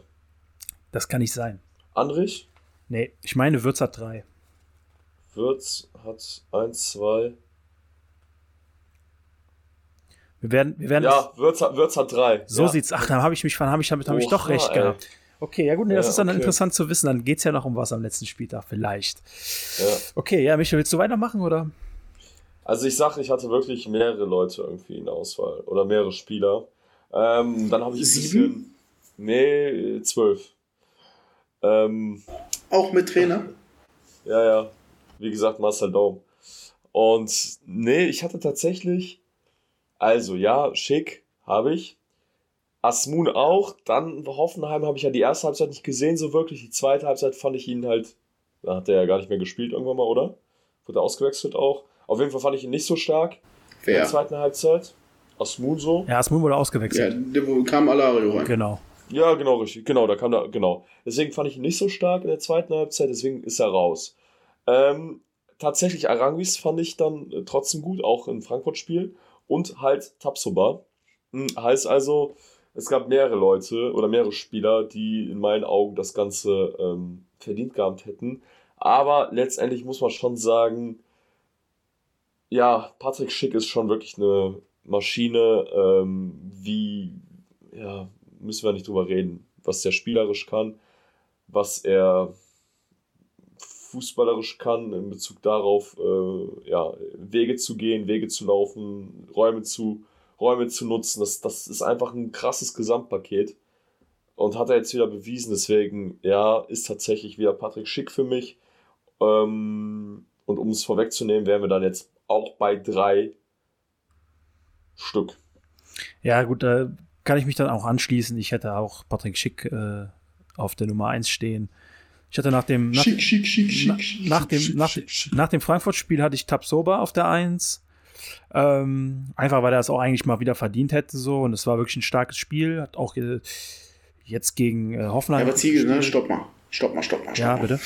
Das kann nicht sein. Andrich, Nee, ich meine, Würz hat drei. Würz hat eins, zwei. Wir werden, wir werden Ja, Würz hat, Würz hat drei. So ja. sieht's. Ach, dann habe ich mich, dann habe ich damit, habe ich doch recht ey. gehabt. Okay, ja gut, nee, das Ja, ist dann okay. interessant zu wissen. Dann geht's ja noch um was am letzten Spieltag, vielleicht. Ja. Okay, ja, Michael, willst du weitermachen oder? Also ich sag, ich hatte wirklich mehrere Leute irgendwie in der Auswahl. Oder mehrere Spieler. Ähm, dann habe ich ein Sieben? bisschen. Nee, zwölf. Ähm, Auch mit Trainer? Ja, ja. Wie gesagt, Marcel Daum. Und nee, ich hatte tatsächlich, also ja, Schick habe ich. Asmun auch. Dann Hoffenheim habe ich ja die erste Halbzeit nicht gesehen, so wirklich. Die zweite Halbzeit fand ich ihn halt, da hat er ja gar nicht mehr gespielt irgendwann mal, oder? Wurde er ausgewechselt auch. Auf jeden Fall fand ich ihn nicht so stark in der Wer? zweiten Halbzeit. Asmun so. Ja, Asmun wurde Ja, ausgewechselt. der wo kam Alario rein. Genau. Ja, genau, richtig. Genau, da kam da, genau. Deswegen fand ich ihn nicht so stark in der zweiten Halbzeit, deswegen ist er raus. Ähm, tatsächlich, Aranguis fand ich dann äh, trotzdem gut, auch im Frankfurt-Spiel. Und halt Tapsoba. Hm, heißt also, es gab mehrere Leute oder mehrere Spieler, die in meinen Augen das Ganze ähm, verdient gehabt hätten. Aber letztendlich muss man schon sagen, ja, Patrick Schick ist schon wirklich eine Maschine, ähm, wie, ja, müssen wir nicht drüber reden, was der spielerisch kann, was er fußballerisch kann in Bezug darauf, äh, ja, Wege zu gehen, Wege zu laufen, Räume zu, Räume zu nutzen. Das, das ist einfach ein krasses Gesamtpaket. Und hat er jetzt wieder bewiesen, deswegen, ja, ist tatsächlich wieder Patrick Schick für mich. Ähm, und um es vorwegzunehmen, wären wir dann jetzt auch bei drei Stück. Ja, gut, da kann ich mich dann auch anschließen. Ich hätte auch Patrick Schick äh, auf der Nummer 1 stehen. Ich hatte nach dem, nach, Schick, schick, schick, na, nach dem, nach, nach dem Frankfurt-Spiel hatte ich Tabsoba auf der 1. Ähm, einfach weil er es auch eigentlich mal wieder verdient hätte so und es war wirklich ein starkes Spiel. Hat auch äh, jetzt gegen äh, Hoffenheim. Ja, aber Ziegel, ne? Stopp mal. Stopp mal, stopp mal, stopp Ja, mal. bitte.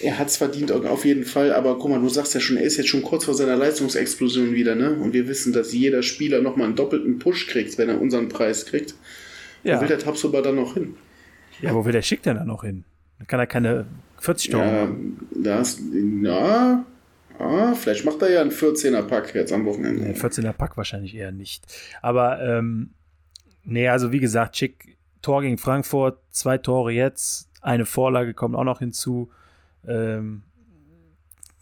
Er hat es verdient auf jeden Fall, aber guck mal, du sagst ja schon, er ist jetzt schon kurz vor seiner Leistungsexplosion wieder, ne? Und wir wissen, dass jeder Spieler nochmal einen doppelten Push kriegt, wenn er unseren Preis kriegt. Wo Ja. will der Tapsoba dann noch hin? ja, wo will der Schick denn dann noch hin? Da kann er keine 40 Tore Ja, machen. das, ja, ja, vielleicht macht er ja einen 14er-Pack jetzt am Wochenende. Nee, 14er Pack wahrscheinlich eher nicht. Aber ähm, Nee, also wie gesagt, Schick, Tor gegen Frankfurt, zwei Tore jetzt, eine Vorlage kommt auch noch hinzu. Ähm,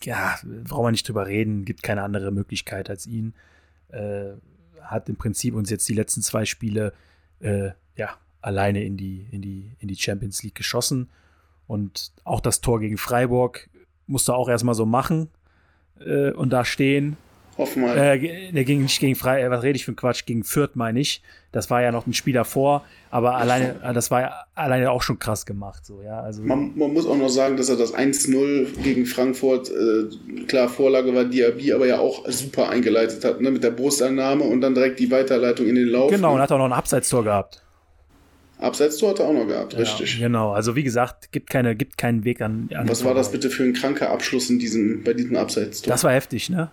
ja, brauchen wir nicht drüber reden, gibt keine andere Möglichkeit als ihn. Äh, hat im Prinzip uns jetzt die letzten zwei Spiele äh, ja, alleine in die, in, die, in die Champions League geschossen. Und auch das Tor gegen Freiburg musste auch erstmal so machen äh, und da stehen. Hoffen wir. Äh, der ging nicht gegen Frei, äh, was rede ich für ein Quatsch, gegen Fürth meine ich. Das war ja noch ein Spiel davor, aber alleine, äh, das war ja alleine auch schon krass gemacht, so, ja. Also, Man, man muss auch noch sagen, dass er das 1-0 gegen Frankfurt, äh, klar, Vorlage war Diaby, aber ja auch super eingeleitet hat, ne? mit der Brustannahme und dann direkt die Weiterleitung in den Lauf. genau, und hat auch noch ein Abseitstor gehabt. Abseitstor hat er auch noch gehabt, richtig. Ja, genau, also wie gesagt, gibt, keine, gibt keinen Weg an. an Was war das bitte für ein kranker Abschluss in diesem, bei diesem Abseitstor? Das war heftig, ne?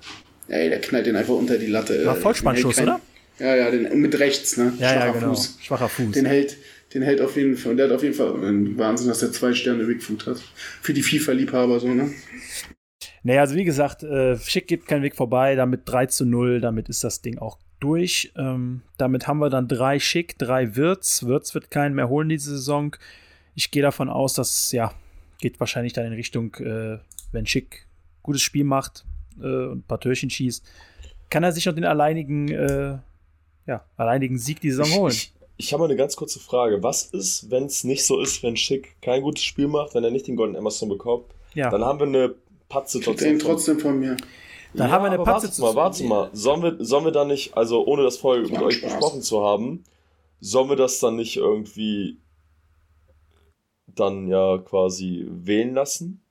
Ey, der knallt den einfach unter die Latte. War Vollspannschuss, oder? Ja, ja, den, mit rechts, ne? Ja, ja, Schwacher genau. Fuß. Schwacher Fuß. Den hält, den hält auf jeden Fall. Und der hat auf jeden Fall einen Wahnsinn, dass der zwei Sterne Bigfoot hat. Für die FIFA-Liebhaber so, ne? Naja, also wie gesagt, äh, Schick gibt keinen Weg vorbei, damit 3 zu 0, damit ist das Ding auch durch. Ähm, damit haben wir dann drei Schick, drei Wirts. Wirts wird keinen mehr holen diese Saison. Ich gehe davon aus, dass, ja, geht wahrscheinlich dann in Richtung, äh, wenn Schick gutes Spiel macht äh, und ein paar Türchen schießt, kann er sich noch den alleinigen, äh, ja, alleinigen Sieg die Saison holen. Ich, ich habe eine ganz kurze Frage. Was ist, wenn es nicht so ist, wenn Schick kein gutes Spiel macht, wenn er nicht den Golden Emerson bekommt? Ja. Dann haben wir eine ihn trotzdem von mir. Dann haben wir eine aber warte mal, warte mal. Sollen wir, sollen wir da nicht, also ohne das vorher mit euch besprochen zu haben, sollen wir das dann nicht irgendwie dann ja quasi wählen lassen?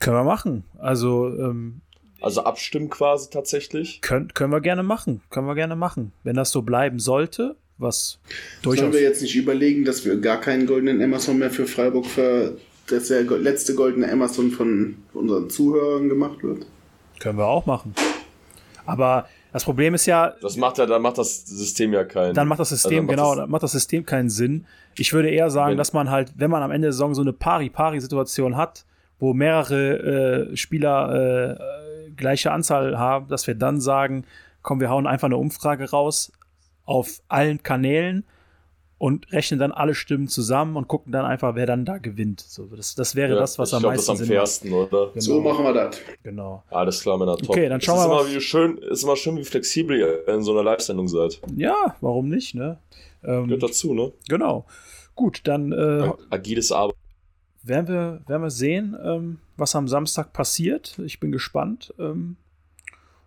Können wir machen. Also, ähm, Also abstimmen quasi tatsächlich? können, können wir gerne machen. Können wir gerne machen. Wenn das so bleiben sollte, was durchaus. Sollen wir jetzt nicht überlegen, dass wir gar keinen goldenen Amazon mehr für Freiburg für dass der letzte goldene Amazon von unseren Zuhörern gemacht wird? Können wir auch machen. Aber das Problem ist ja, Das macht ja, dann macht das System ja keinen. dann macht das also System, dann macht genau, das- dann macht das System keinen Sinn. Ich würde eher sagen, Wenn- dass man halt, wenn man am Ende der Saison so eine Pari-Pari-Situation hat, wo mehrere äh, Spieler äh, gleiche Anzahl haben, dass wir dann sagen, komm, wir hauen einfach eine Umfrage raus auf allen Kanälen und rechnen dann alle Stimmen zusammen und gucken dann einfach, wer dann da gewinnt. So, das, das wäre ja, das, was am glaub, meisten das am Sinn macht. fairsten, oder? Genau. So machen wir das. Genau. Alles klar, Männer, top. Okay, dann schauen es wir ist mal, Immer, wie schön, ist immer schön, wie flexibel ihr in so einer Live-Sendung seid. Ja, warum nicht, ne? Ähm, Gehört dazu, ne? genau. Gut, dann äh, Agiles Arbeit. Werden, wir, werden wir sehen, ähm, was am Samstag passiert. Ich bin gespannt. Ähm,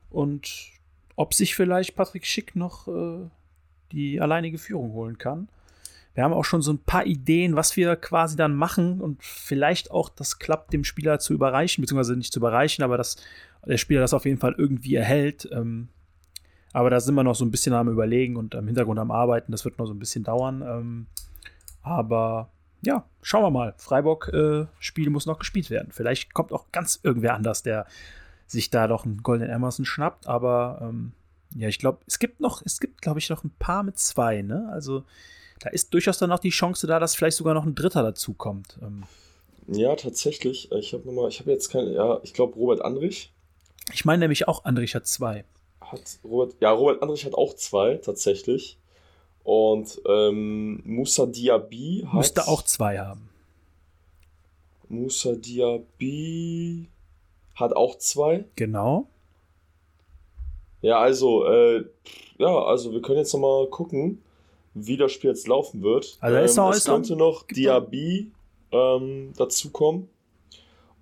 und ob sich vielleicht Patrick Schick noch äh, die alleinige Führung holen kann. Wir haben auch schon so ein paar Ideen, was wir quasi dann machen und vielleicht auch das klappt, dem Spieler zu überreichen, beziehungsweise nicht zu überreichen, aber dass der Spieler das auf jeden Fall irgendwie erhält. Ähm, aber da sind wir noch so ein bisschen am Überlegen und im Hintergrund am Arbeiten. Das wird noch so ein bisschen dauern. Ähm, aber ja, schauen wir mal. Freiburg-Spiel muss noch gespielt werden. Vielleicht kommt auch ganz irgendwer anders, der sich da doch einen Golden Emerson schnappt. Aber ähm, ja, ich glaube, es gibt noch, es gibt, glaube ich, noch ein paar mit zwei. Ne? Also da ist durchaus dann noch die Chance da, dass vielleicht sogar noch ein Dritter dazu kommt. Ähm, Ja, tatsächlich. Ich habe nochmal, ich habe jetzt keine, ja, ich glaube, Robert Andrich ich meine nämlich auch, Andrich hat zwei. hat, Robert, ja, Robert Andrich hat auch zwei, tatsächlich. Und ähm, Musa Diaby hat. Müsste auch zwei haben. Musa Diaby hat auch zwei. Genau. Ja, also, äh, ja, also wir können jetzt nochmal gucken, wie das Spiel jetzt laufen wird. Also da ist ähm, noch- es ist könnte noch Diaby ähm, dazukommen.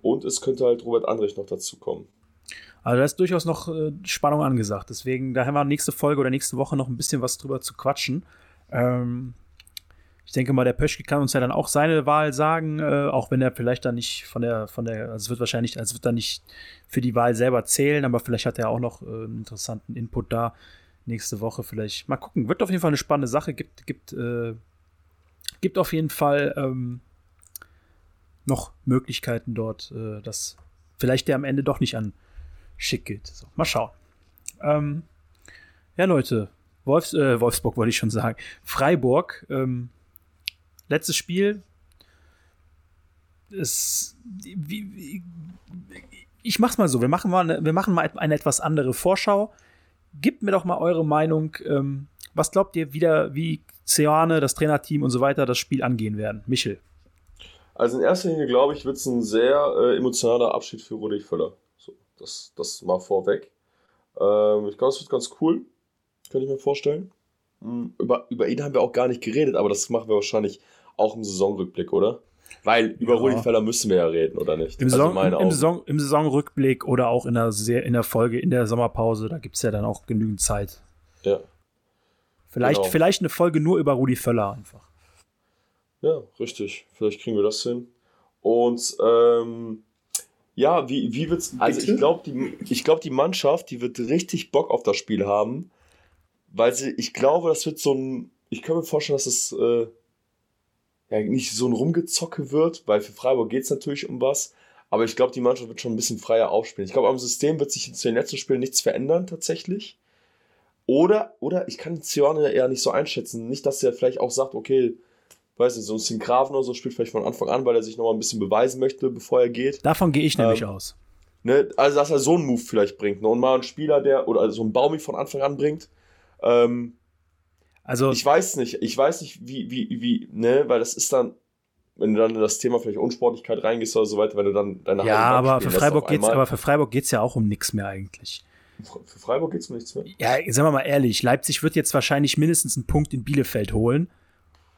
Und es könnte halt Robert Andrich noch dazukommen. Also da ist durchaus noch äh, Spannung angesagt. Deswegen, da haben wir nächste Folge oder nächste Woche noch ein bisschen was drüber zu quatschen. Ähm, ich denke mal, der Pöschke kann uns ja dann auch seine Wahl sagen, äh, auch wenn er vielleicht dann nicht von der, von der, also es wird wahrscheinlich, also es wird dann nicht für die Wahl selber zählen, aber vielleicht hat er auch noch äh, einen interessanten Input da nächste Woche. Vielleicht mal gucken. Wird auf jeden Fall eine spannende Sache. Gibt, gibt, äh, gibt auf jeden Fall ähm, noch Möglichkeiten dort, äh, dass vielleicht der am Ende doch nicht an Schick geht. So, mal schauen. Ähm, ja, Leute, Wolfs, äh, Wolfsburg wollte ich schon sagen. Freiburg, ähm, letztes Spiel. Es, wie, wie, ich mach's mal so, wir machen mal, eine, wir machen mal eine etwas andere Vorschau. Gebt mir doch mal eure Meinung. Ähm, was glaubt ihr wieder, wie Ceane, das Trainerteam und so weiter das Spiel angehen werden? Michel. Also in erster Linie, glaube ich, wird es ein sehr äh, emotionaler Abschied für Rudi Völler. Das, das mal vorweg. Ähm, ich glaube, es wird ganz cool. Könnte ich mir vorstellen. Mhm. Über, über ihn haben wir auch gar nicht geredet, aber das machen wir wahrscheinlich auch im Saisonrückblick, oder? Weil über ja. Rudi Völler müssen wir ja reden, oder nicht? Im, also Saison, im, im, Saison, Im Saisonrückblick oder auch in der, in der Folge, in der Sommerpause, da gibt es ja dann auch genügend Zeit. Ja. Vielleicht, genau. vielleicht eine Folge nur über Rudi Völler einfach. Ja, richtig. Vielleicht kriegen wir das hin. Und ähm, ja, wie, wie wird's. Also ich glaube, die, ich glaub, die Mannschaft, die wird richtig Bock auf das Spiel haben. Weil sie, ich glaube, das wird so ein. Ich kann mir vorstellen, dass es äh, ja, nicht so ein Rumgezocke wird, weil für Freiburg geht es natürlich um was. Aber ich glaube, die Mannschaft wird schon ein bisschen freier aufspielen. Ich glaube, am System wird sich in den letzten Spielen nichts verändern, tatsächlich. Oder, oder ich kann Zione eher nicht so einschätzen. Nicht, dass er vielleicht auch sagt, okay, weiß nicht, so ein Singraven oder so spielt vielleicht von Anfang an, weil er sich nochmal ein bisschen beweisen möchte, bevor er geht. Davon gehe ich nämlich ähm, aus. Ne, also, dass er so einen Move vielleicht bringt. Ne? Und mal einen Spieler, der, oder also so einen Baumi von Anfang an bringt. Ähm, also. Ich weiß nicht, ich weiß nicht, wie, wie, wie, ne, weil das ist dann, wenn du dann in das Thema vielleicht Unsportlichkeit reingehst oder so weiter, wenn du dann deine Ja, aber für, Freiburg geht's, aber für Freiburg geht es ja auch um nichts mehr eigentlich. Für Freiburg geht es um nichts mehr. Ja, sagen wir mal ehrlich, Leipzig wird jetzt wahrscheinlich mindestens einen Punkt in Bielefeld holen.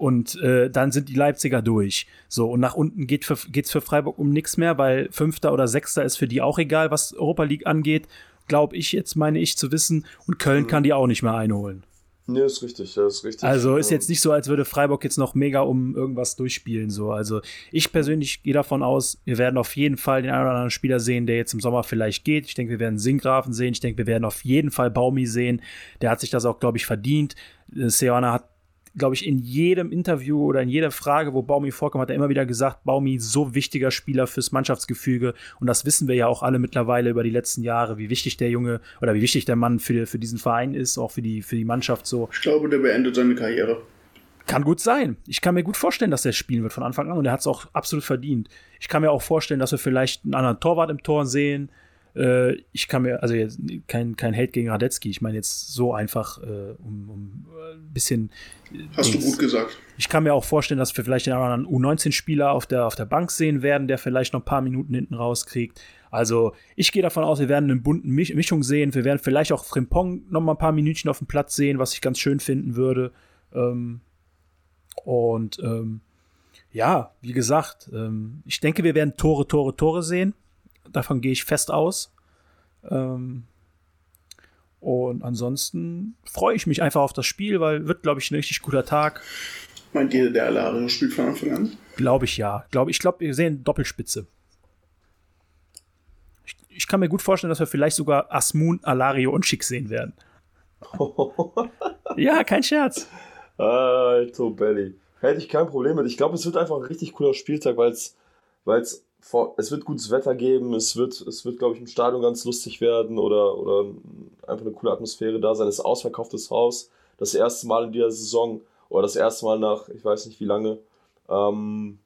Und äh, dann sind die Leipziger durch. So, und nach unten geht für, geht's für Freiburg um nichts mehr, weil Fünfter oder Sechster ist für die auch egal, was Europa League angeht. Glaube ich jetzt, meine ich zu wissen. Und Köln mhm. kann die auch nicht mehr einholen. Nee, ist richtig, das ist richtig. Also ist jetzt nicht so, als würde Freiburg jetzt noch mega um irgendwas durchspielen. So. Also ich persönlich gehe davon aus, wir werden auf jeden Fall den einen oder anderen Spieler sehen, der jetzt im Sommer vielleicht geht. Ich denke, wir werden Singgrafen sehen. Ich denke, wir werden auf jeden Fall Baumi sehen. Der hat sich das auch, glaube ich, verdient. Äh, Seoane hat glaube ich, in jedem Interview oder in jeder Frage, wo Baumi vorkommt, hat er immer wieder gesagt, Baumi so wichtiger Spieler fürs Mannschaftsgefüge. Und das wissen wir ja auch alle mittlerweile über die letzten Jahre, wie wichtig der Junge oder wie wichtig der Mann für, für diesen Verein ist, auch für die, für die Mannschaft so. Ich glaube, der beendet seine Karriere. Kann gut sein. Ich kann mir gut vorstellen, dass er spielen wird von Anfang an und er hat es auch absolut verdient. Ich kann mir auch vorstellen, dass wir vielleicht einen anderen Torwart im Tor sehen, äh, ich kann mir, also jetzt kein, kein Hate gegen Radetzky, ich meine jetzt so einfach, äh, um, um ein äh, bisschen. Hast Dings. du gut gesagt. Ich kann mir auch vorstellen, dass wir vielleicht den anderen U19-Spieler auf der, auf der Bank sehen werden, der vielleicht noch ein paar Minuten hinten rauskriegt. Also ich gehe davon aus, wir werden eine bunten Mischung sehen. Wir werden vielleicht auch Frimpong noch mal ein paar Minütchen auf dem Platz sehen, was ich ganz schön finden würde. Ähm, und ähm, ja, wie gesagt, ähm, ich denke, wir werden Tore, Tore, Tore sehen. Davon gehe ich fest aus. Ähm, und ansonsten freue ich mich einfach auf das Spiel, weil wird, glaube ich, ein richtig guter Tag. Meint ihr, der Alario spielt von Anfang an? Glaube ich ja. Glaub, ich glaube, wir sehen Doppelspitze. Ich, ich, kann mir gut vorstellen, dass wir vielleicht sogar Asmun, Alario und Schick sehen werden. ja, kein Scherz. Alto Belly. Hätte ich kein Problem mit. Ich glaube, es wird einfach ein richtig cooler Spieltag, weil es vor, es wird gutes Wetter geben, es wird, es wird, glaube ich, im Stadion ganz lustig werden oder, oder einfach eine coole Atmosphäre da sein. Es ist ausverkauftes Haus, das erste Mal in dieser Saison oder das erste Mal nach, ich weiß nicht wie lange. Ähm,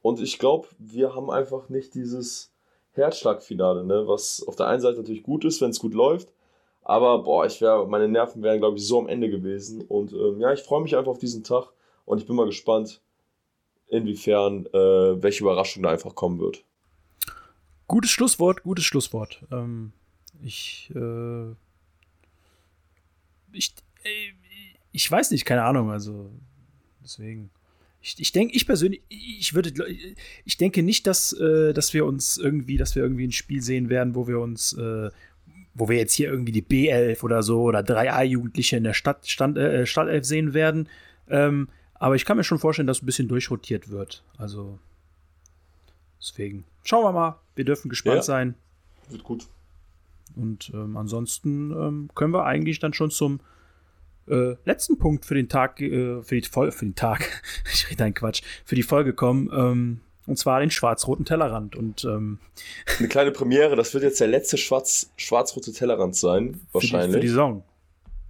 und ich glaube, wir haben einfach nicht dieses Herzschlagfinale, ne? was auf der einen Seite natürlich gut ist, wenn es gut läuft. Aber boah, ich wär, meine Nerven wären, glaube ich, so am Ende gewesen. Und ähm, ja, ich freue mich einfach auf diesen Tag und ich bin mal gespannt, inwiefern äh, welche Überraschung da einfach kommen wird. Gutes Schlusswort, gutes Schlusswort. Ähm, ich, äh, ich, äh, ich weiß nicht, keine Ahnung, also deswegen. Ich, ich denke, ich persönlich, ich würde, ich denke nicht, dass, äh, dass wir uns irgendwie, dass wir irgendwie ein Spiel sehen werden, wo wir uns, äh, wo wir jetzt hier irgendwie die B11 oder so oder 3A-Jugendliche in der Stadt, Stand, äh, Stadtelf sehen werden. Ähm, aber ich kann mir schon vorstellen, dass ein bisschen durchrotiert wird. Also deswegen. Schauen wir mal. Wir dürfen gespannt ja, sein. Wird gut. Und ähm, ansonsten ähm, können wir eigentlich dann schon zum äh, letzten Punkt für den Tag, äh, für, die für den Tag, ich rede einen Quatsch, für die Folge kommen. Ähm, und zwar den schwarz-roten Tellerrand. Und ähm, eine kleine Premiere, das wird jetzt der letzte schwarz, schwarz-rote Tellerrand sein, wahrscheinlich. Für die, für die Saison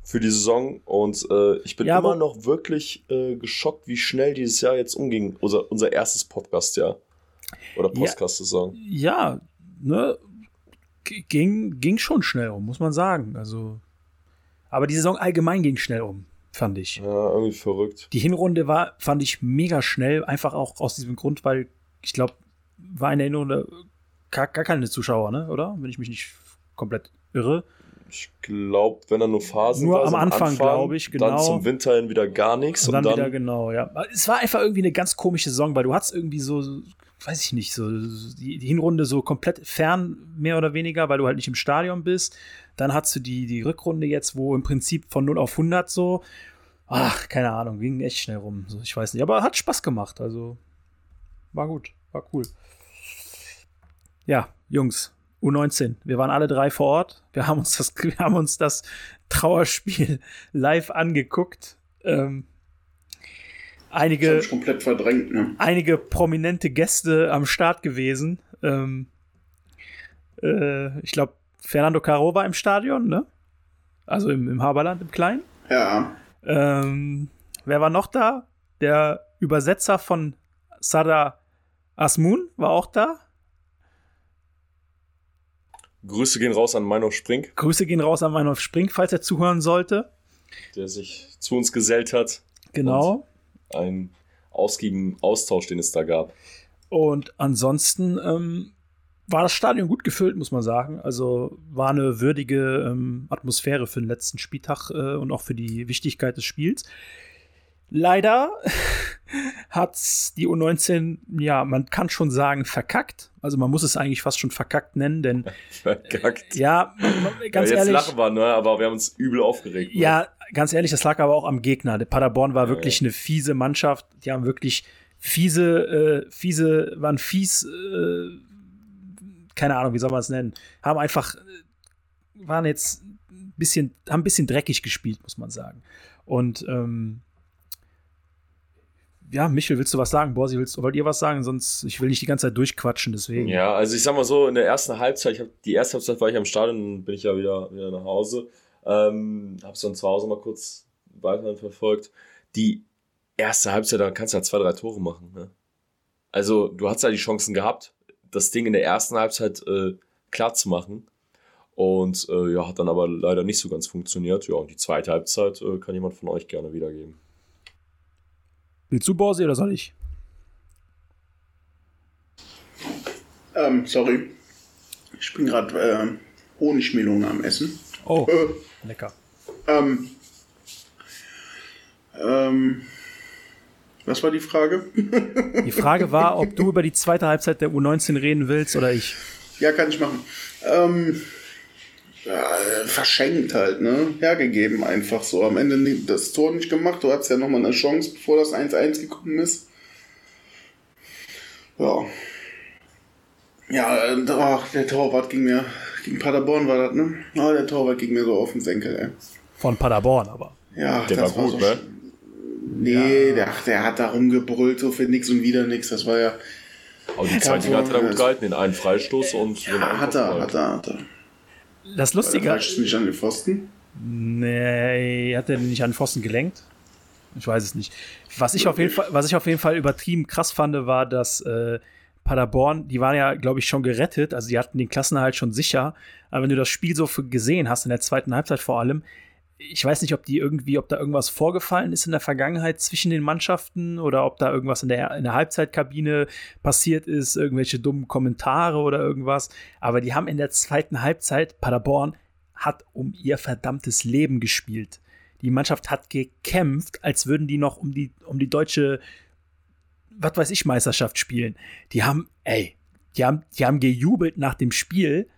für die Saison und äh, ich bin ja, immer noch wirklich äh, geschockt, wie schnell dieses Jahr jetzt umging, unser, unser erstes Podcast-Jahr. Oder Podcast-Saison. Ja, ja, ne, ging, ging schon schnell, muss man sagen. Also, Aber die Saison allgemein ging schnell um, fand ich. Ja, irgendwie verrückt. Die Hinrunde war, fand ich mega schnell, einfach auch aus diesem Grund, weil ich glaube, war in der Hinrunde gar, gar keine Zuschauer, ne? Oder? Wenn ich mich nicht komplett irre. Ich glaube, wenn er nur Phasen Nur war, am so Anfang, glaube ich, genau. Dann zum Winter hin wieder gar nichts. Und dann, wieder, genau, ja. Es war einfach irgendwie eine ganz komische Saison, weil du hattest irgendwie so, weiß ich nicht, so die, die Hinrunde so komplett fern, mehr oder weniger, weil du halt nicht im Stadion bist. Dann hast du die, die Rückrunde jetzt, wo im Prinzip von 0 auf 100 so, ach, keine Ahnung, ging echt schnell rum. So, ich weiß nicht, aber hat Spaß gemacht, also war gut, war cool. Ja, Jungs, U19. Wir waren alle drei vor Ort. Wir haben uns das, wir haben uns das Trauerspiel live angeguckt. Ähm, einige, komplett verdrängt, ne? einige prominente Gäste am Start gewesen. Ähm, äh, ich glaube, Fernando Caro war im Stadion, ne? Also im, im Haberland, im Kleinen. Ja. Ähm, wer war noch da? Der Übersetzer von Sada Asmun war auch da. Grüße gehen raus an Meinhof Spring, Grüße gehen raus an Meinhof Spring, falls er zuhören sollte. der sich zu uns gesellt hat. Genau. Ein ausgiebigen Austausch, den es da gab. Und ansonsten ähm, war das Stadion gut gefüllt, muss man sagen. Also war eine würdige ähm, Atmosphäre für den letzten Spieltag äh, und auch für die Wichtigkeit des Spiels. Leider hat die U19, ja, man kann schon sagen, verkackt. Also man muss es eigentlich fast schon verkackt nennen, denn Verkackt. ja, ganz ja, jetzt ehrlich. lachen wir, ne? aber wir haben uns übel aufgeregt. Ne? Ja, ganz ehrlich, das lag aber auch am Gegner. Der Paderborn war Ja, wirklich ja. eine fiese Mannschaft. Die haben wirklich fiese, äh, fiese, waren fies, äh, keine Ahnung, wie soll man es nennen, haben einfach, äh, waren jetzt ein bisschen, haben ein bisschen dreckig gespielt, muss man sagen. Und ähm, ja, Michel, willst du was sagen? Borsi, willst, wollt ihr was sagen? Sonst, ich will nicht die ganze Zeit durchquatschen, deswegen. Ja, also ich sag mal so, in der ersten Halbzeit, ich hab, die erste Halbzeit war ich am Stadion, dann bin ich ja wieder, wieder nach Hause. Ähm, hab's dann zu Hause mal kurz weiterhin verfolgt. Die erste Halbzeit, da kannst du ja zwei, drei Tore machen. Ne? Also, du hast ja die Chancen gehabt, das Ding in der ersten Halbzeit äh, klar zu machen. Und äh, ja, hat dann aber leider nicht so ganz funktioniert. Ja, und die zweite Halbzeit äh, kann jemand von euch gerne wiedergeben. Willst du, Borsi, oder soll ich? Ähm, sorry. Ich bin gerade äh, Honigmelone am Essen. Oh, Äh, lecker. ähm, ähm, was war die Frage? Die Frage war, ob du über die zweite Halbzeit der U19 reden willst oder ich. Ja, kann ich machen. Ähm, ja, verschenkt halt, ne? Hergegeben einfach so. Am Ende das Tor nicht gemacht. Du hattest ja nochmal eine Chance, bevor das 1-1 gekommen ist. Ja. Ja, äh, ach, der Torwart ging mir, gegen Paderborn war das, ne? Ah, der Torwart ging mir so auf den Senkel, ey. Von Paderborn, aber. Ja, Der das war gut, so ne? Nee, der, ach, der hat da rumgebrüllt, so für nix und wieder nix. Das war ja. Aber die zweite so, hat er da ja. gut gehalten, den einen Freistoß und so einen Ja, hat er, hat er, hat er. Das Lustige. falsch nicht an den Pfosten. Nee, hat er nicht an den Pfosten gelenkt? Ich weiß es nicht. Was ich auf jeden Fall, was ich auf jeden Fall übertrieben krass fand, war, dass äh, Paderborn, die waren ja, glaube ich, schon gerettet, also die hatten den Klassenerhalt schon sicher. Aber wenn du das Spiel so gesehen hast, in der zweiten Halbzeit vor allem, ich weiß nicht, ob die irgendwie, ob da irgendwas vorgefallen ist in der Vergangenheit zwischen den Mannschaften oder ob da irgendwas in der, in der Halbzeitkabine passiert ist, irgendwelche dummen Kommentare oder irgendwas. Aber die haben in der zweiten Halbzeit, Paderborn hat um ihr verdammtes Leben gespielt. Die Mannschaft hat gekämpft, als würden die noch um die, um die deutsche, was weiß ich, Meisterschaft spielen. Die haben, ey, die haben, die haben gejubelt nach dem Spiel,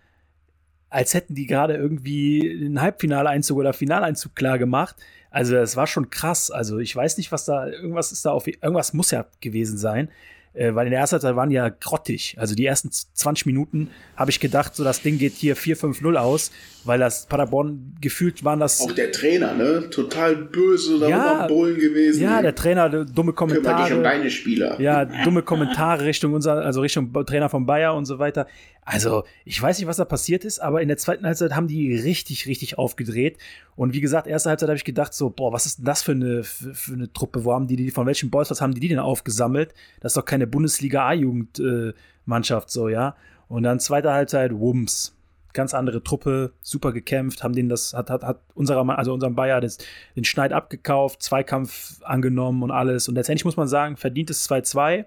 als hätten die gerade irgendwie den Halbfinaleinzug oder Finaleinzug klar gemacht. Also das war schon krass. Also ich weiß nicht, was da, irgendwas ist da auf, irgendwas muss ja gewesen sein. Äh, weil in der ersten Halbzeit waren die ja grottig. Also die ersten 20 Minuten habe ich gedacht, so das Ding geht hier 4-5-0 aus, weil das Paderborn gefühlt waren das. Auch der Trainer, ne? Total böse, da Ja, am Bullen gewesen. ja, der Trainer, dumme Kümmere dich um Kommentare. deine Spieler. Ja, dumme Kommentare Richtung unser, also Richtung Trainer von Bayer und so weiter. Also, ich weiß nicht, was da passiert ist, aber in der zweiten Halbzeit haben die richtig, richtig aufgedreht. Und wie gesagt, erste Halbzeit habe ich gedacht, so, boah, was ist denn das für eine, für, für eine Truppe? Wo haben die, die, von welchen Boys, was haben die, die denn aufgesammelt? Das ist doch keine Bundesliga A-Jugend-Mannschaft, so, ja. Und dann zweite Halbzeit, Wumms. ganz andere Truppe, super gekämpft, haben den das, hat, hat, hat unserer, also unserem Bayer das, den Schneid abgekauft, Zweikampf angenommen und alles. Und letztendlich muss man sagen, verdientes 2-2,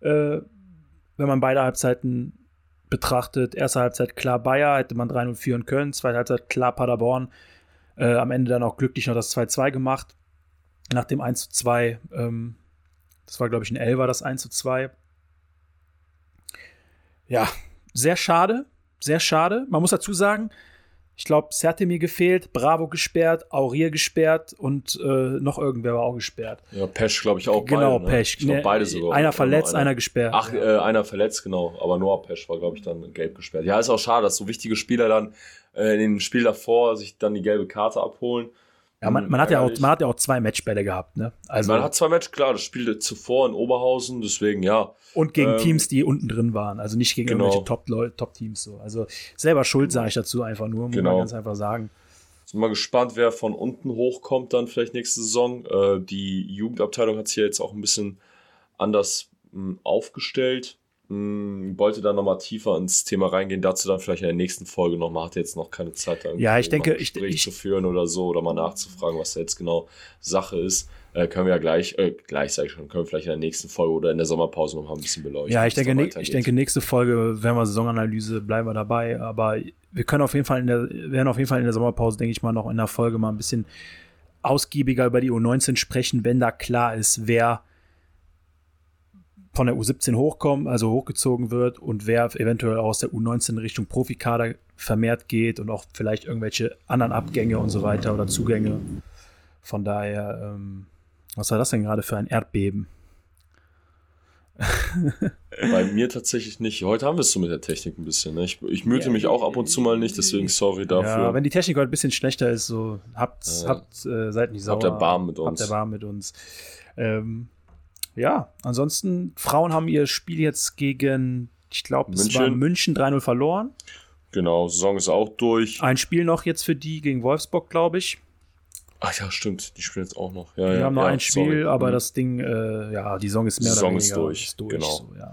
äh, wenn man beide Halbzeiten betrachtet. Erste Halbzeit klar Bayer, hätte man 3-0 führen können, zweite Halbzeit klar Paderborn. Äh, am Ende dann auch glücklich noch das 2-2 gemacht. Nach dem 1-2, ähm, das war glaube ich ein Elfer, das 1-2. Ja, sehr schade, sehr schade. Man muss dazu sagen, ich glaube, mir gefehlt, Bravo gesperrt, Aurier gesperrt und äh, noch irgendwer war auch gesperrt. Ja, Pesch, glaube ich, auch Genau, beide, ne? Pesch. Ich glaub, beide sogar. Einer verletzt, einer, einer, gesperrt. Ach, ja. äh, einer verletzt, genau. Aber Noah Pesch war, glaube ich, dann gelb gesperrt. Ja, ist auch schade, dass so wichtige Spieler dann äh, in dem Spiel davor sich dann die gelbe Karte abholen. Ja, man, man, hat ja auch, man hat ja auch zwei Matchbälle gehabt, ne? Also, man hat zwei Matches, klar, das spielte zuvor in Oberhausen, deswegen ja. Und gegen ähm, Teams, die unten drin waren, also nicht gegen genau. irgendwelche Top-Teams so. Also selber schuld, sage ich dazu einfach nur, muss genau. man ganz einfach sagen. Sind mal gespannt, wer von unten hochkommt dann vielleicht nächste Saison. Äh, die Jugendabteilung hat sich ja jetzt auch ein bisschen anders mh, hm, aufgestellt. Hm, wollte dann nochmal tiefer ins Thema reingehen, dazu dann vielleicht in der nächsten Folge nochmal, hat jetzt noch keine Zeit, da ja, ich denke, ein Gespräch ich, zu führen oder so oder mal nachzufragen, was da jetzt genau Sache ist. Äh, können wir ja gleich, äh, gleich sage ich schon, können wir vielleicht in der nächsten Folge oder in der Sommerpause nochmal ein bisschen beleuchten. Ja, ich denke, ne, ich denke, nächste Folge, wenn wir Saisonanalyse, bleiben wir dabei, aber wir können auf jeden Fall in der, werden auf jeden Fall in der Sommerpause, denke ich mal, noch in der Folge mal ein bisschen ausgiebiger über die U19 sprechen, wenn da klar ist, wer von der U17 hochkommen, also hochgezogen wird und wer eventuell aus der U19 in Richtung Profikader vermehrt geht und auch vielleicht irgendwelche anderen Abgänge und so weiter oder Zugänge. Von daher, ähm, was war das denn gerade für ein Erdbeben? Bei mir tatsächlich nicht. Heute haben wir es so mit der Technik ein bisschen. Ne? Ich, ich müde ja, mich auch ab und zu mal nicht, deswegen sorry dafür. Ja, wenn die Technik heute ein bisschen schlechter ist, so habt, äh, habt äh, seid nicht sauer. Habt der Barm mit uns. Habt der Barm mit uns. Ähm, ja, ansonsten, Frauen haben ihr Spiel jetzt gegen, ich glaube, es war München 3-0 verloren. Genau, Saison ist auch durch. Ein Spiel noch jetzt für die gegen Wolfsburg, glaube ich. Ach ja, stimmt, die spielen jetzt auch noch. Ja, die ja, haben noch ja, ein Spiel, sorry. aber mhm. das Ding, äh, ja, die Saison ist mehr Saison oder weniger ist durch. Ist durch genau. So, ja.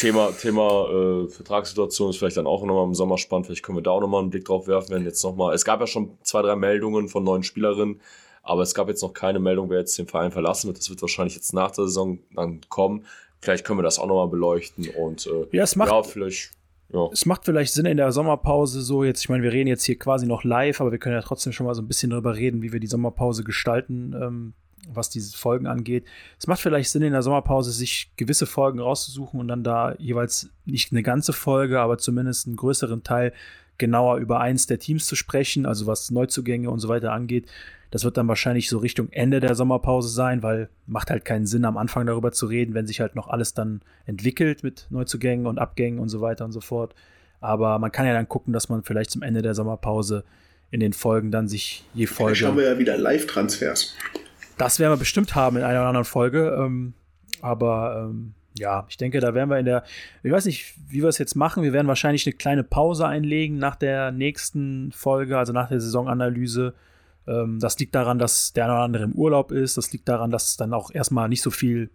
Thema, Thema äh, Vertragssituation ist vielleicht dann auch nochmal im Sommer spannend. Vielleicht können wir da auch nochmal einen Blick drauf werfen, wenn jetzt nochmal. Es gab ja schon zwei, drei Meldungen von neuen Spielerinnen, aber es gab jetzt noch keine Meldung, wer jetzt den Verein verlassen wird. Das wird wahrscheinlich jetzt nach der Saison dann kommen. Vielleicht können wir das auch nochmal beleuchten und äh, ja, es macht, ja, vielleicht. Ja. Es macht vielleicht Sinn in der Sommerpause so jetzt, ich meine, wir reden jetzt hier quasi noch live, aber wir können ja trotzdem schon mal so ein bisschen darüber reden, wie wir die Sommerpause gestalten, ähm, was diese Folgen angeht. Es macht vielleicht Sinn in der Sommerpause, sich gewisse Folgen rauszusuchen und dann da jeweils nicht eine ganze Folge, aber zumindest einen größeren Teil genauer über eins der Teams zu sprechen, also was Neuzugänge und so weiter angeht. Das wird dann wahrscheinlich so Richtung Ende der Sommerpause sein, weil macht halt keinen Sinn, am Anfang darüber zu reden, wenn sich halt noch alles dann entwickelt mit Neuzugängen und Abgängen und so weiter und so fort. Aber man kann ja dann gucken, dass man vielleicht zum Ende der Sommerpause in den Folgen dann sich je Folge. Vielleicht haben wir ja wieder Live-Transfers. Das werden wir bestimmt haben in einer oder anderen Folge. Ähm, aber ähm, ja, ich denke, da werden wir in der, ich weiß nicht, wie wir es jetzt machen. Wir werden wahrscheinlich eine kleine Pause einlegen nach der nächsten Folge, also nach der Saisonanalyse. Ähm, das liegt daran, dass der eine oder andere im Urlaub ist. Das liegt daran, dass es dann auch erstmal nicht so viel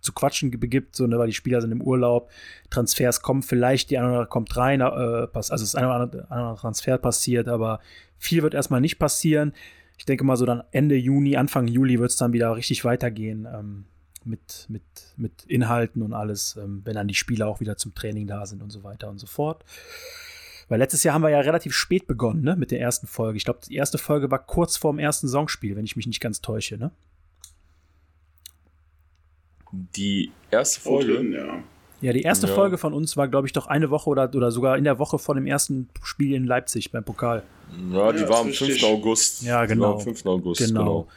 zu quatschen begibt, so, ne, weil die Spieler sind im Urlaub, Transfers kommen vielleicht, die eine oder andere kommt rein, äh, also das eine oder andere Transfer passiert, aber viel wird erstmal nicht passieren. Ich denke mal so dann Ende Juni, Anfang Juli wird es dann wieder richtig weitergehen ähm, mit, mit, mit Inhalten und alles, ähm, wenn dann die Spieler auch wieder zum Training da sind und so weiter und so fort. Weil letztes Jahr haben wir ja relativ spät begonnen, ne, mit der ersten Folge. Ich glaube, die erste Folge war kurz vorm ersten Songspiel, wenn ich mich nicht ganz täusche, ne? Die erste Folge? Drin, ja. Ja, die erste ja. Folge von uns war, glaube ich, doch eine Woche oder, oder sogar in der Woche vor dem ersten Spiel in Leipzig beim Pokal. Ja, die ja, war am 5. August. Ja, genau. am 5. August, genau. genau.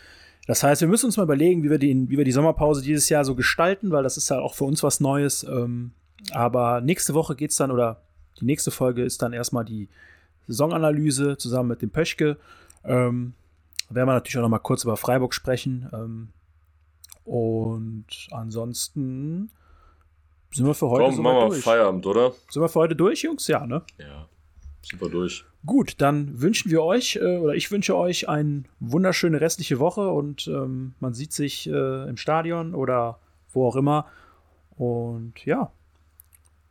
Das heißt, wir müssen uns mal überlegen, wie wir, die, wie wir die Sommerpause dieses Jahr so gestalten, weil das ist ja auch für uns was Neues. Ähm, aber nächste Woche geht es dann, oder die nächste Folge ist dann erstmal die Saisonanalyse zusammen mit dem Pöschke. Ähm, da werden wir natürlich auch noch mal kurz über Freiburg sprechen. Ähm, und ansonsten sind wir für heute Komm, machen wir durch. Feierabend, oder? Sind wir für heute durch, Jungs? Ja, ne? Ja, sind wir durch. Gut, dann wünschen wir euch, äh, oder ich wünsche euch eine wunderschöne restliche Woche und ähm, man sieht sich äh, im Stadion oder wo auch immer. Und ja,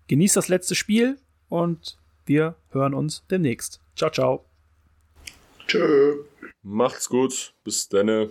genießt das letzte Spiel und wir hören uns demnächst. Ciao, ciao. Tschö. Macht's gut. Bis denne.